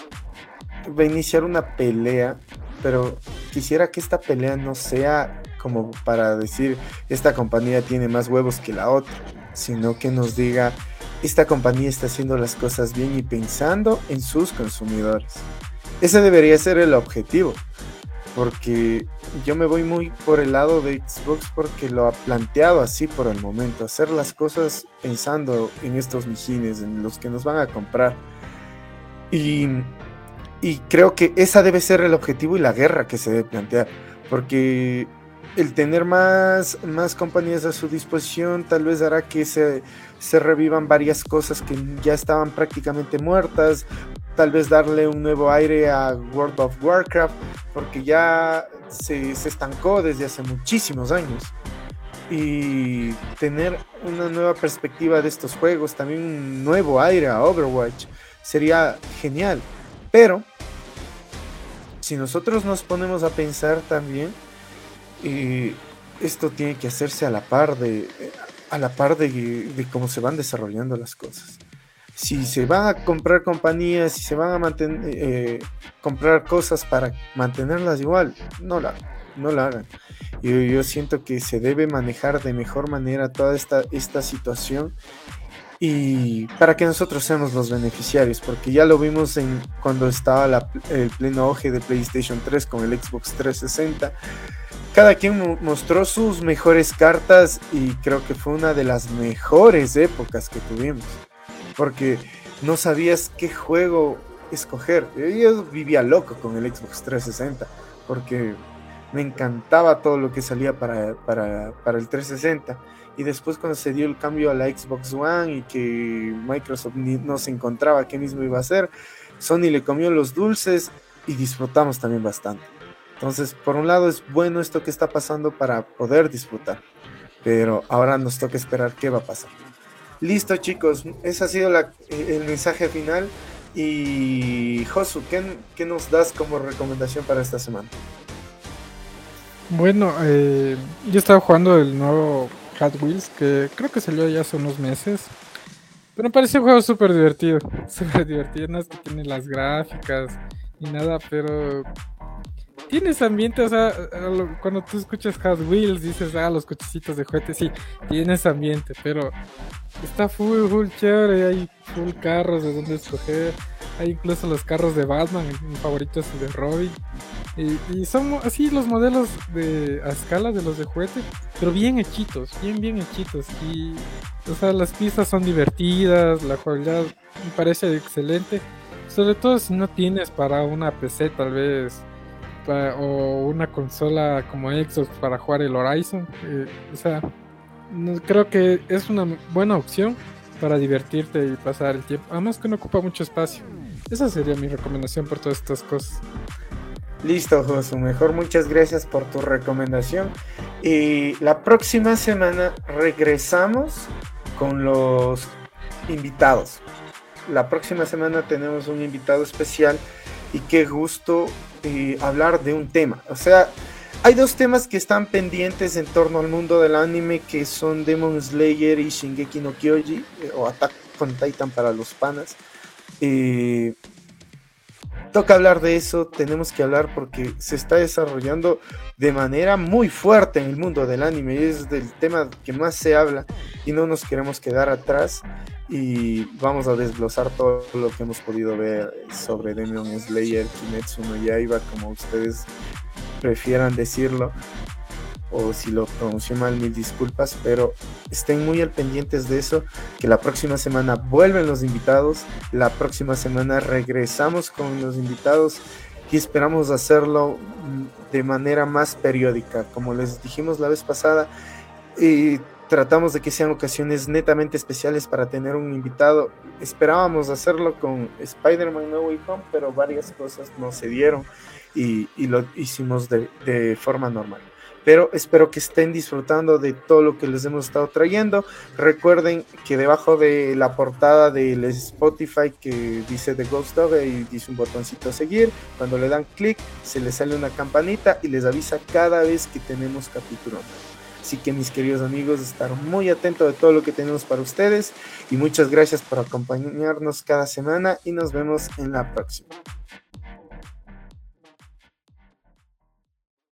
va a iniciar una pelea, pero quisiera que esta pelea no sea como para decir esta compañía tiene más huevos que la otra, sino que nos diga esta compañía está haciendo las cosas bien y pensando en sus consumidores. ese debería ser el objetivo. Porque yo me voy muy por el lado de Xbox porque lo ha planteado así por el momento. Hacer las cosas pensando en estos mijines, en los que nos van a comprar. Y, y creo que esa debe ser el objetivo y la guerra que se debe plantear. Porque el tener más, más compañías a su disposición tal vez hará que se, se revivan varias cosas que ya estaban prácticamente muertas, tal vez darle un nuevo aire a World of Warcraft, porque ya se, se, estancó desde hace muchísimos años. Y tener una nueva perspectiva de estos juegos, también un nuevo aire a Overwatch, sería genial. Pero, si nosotros nos ponemos a pensar también, y esto tiene que hacerse a la par de a la par de, cómo se van desarrollando las cosas. Si se van a comprar compañías, si se van a mantener, eh, comprar cosas para mantenerlas igual, no la, no la hagan. Yo, yo siento que se debe manejar de mejor manera toda esta, esta situación y para que nosotros seamos los beneficiarios, porque ya lo vimos en cuando estaba el pleno auge de PlayStation 3 con el Xbox 360 cada quien mostró sus mejores cartas y creo que fue una de las mejores épocas que tuvimos. Porque no sabías qué juego escoger. Yo vivía loco con el Xbox 360 porque me encantaba todo lo que salía para, para, para, el 360. Y después cuando se dio el cambio a la Xbox One y que Microsoft no se encontraba qué mismo iba a hacer, Sony le comió los dulces y disfrutamos también bastante. Entonces, por un lado es bueno esto que está pasando para poder disfrutar, pero ahora nos toca esperar qué va a pasar. Listo chicos, ese ha sido el mensaje final. Y Josu, ¿qué, nos das como recomendación para esta semana? Bueno, eh, yo estaba jugando el nuevo Hot Wheels, que creo que salió ya hace unos meses. Pero me parece un juego súper divertido. Súper divertido. No es que tiene las gráficas y nada, pero tienes ambiente, o sea, cuando tú escuchas Hot Wheels dices, ah, los cochecitos de juguete, sí, tienes ambiente, pero está full, full chévere, hay full carros de donde escoger, hay incluso los carros de Batman, mi favorito es el de Robin, y, son así los modelos de a escala de los de juguete, pero bien hechitos, bien, bien hechitos, y, o sea, las pistas son divertidas, la jugabilidad me parece excelente, sobre todo si no tienes para una PC tal vez o una consola como Xbox para jugar el Horizon. Eh, o sea, creo que es una buena opción para divertirte y pasar el tiempo. Además que no ocupa mucho espacio. Esa sería mi recomendación por todas estas cosas. Listo, Josu. Mejor muchas gracias por tu recomendación. Y la próxima semana regresamos con los invitados. La próxima semana tenemos un invitado especial y qué gusto eh, hablar de un tema. O sea, hay dos temas que están pendientes en torno al mundo del anime que son Demon Slayer y Shingeki no Kyoji eh, o Attack on Titan para los panas. Eh, toca hablar de eso, tenemos que hablar porque se está desarrollando de manera muy fuerte en el mundo del anime, es del tema que más se habla y no nos queremos quedar atrás y vamos a desglosar todo lo que hemos podido ver sobre Demon Slayer, Kimetsu no Yaiba, como ustedes prefieran decirlo, o si lo pronuncio mal, mil disculpas, pero estén muy al pendientes de eso, que la próxima semana vuelven los invitados, la próxima semana regresamos con los invitados y esperamos hacerlo de manera más periódica, como les dijimos la vez pasada. Y tratamos de que sean ocasiones netamente especiales para tener un invitado. Esperábamos hacerlo con Spider-Man No Way Home, pero varias cosas no se dieron y, lo hicimos de, forma normal. Pero espero que estén disfrutando de todo lo que les hemos estado trayendo. Recuerden que debajo de la portada del Spotify que dice The Ghost Dog y dice un botoncito a seguir. Cuando le dan clic, se les sale una campanita y les avisa cada vez que tenemos capítulo Así que mis queridos amigos, estar muy atento de todo lo que tenemos para ustedes y muchas gracias por acompañarnos cada semana y nos vemos en la próxima.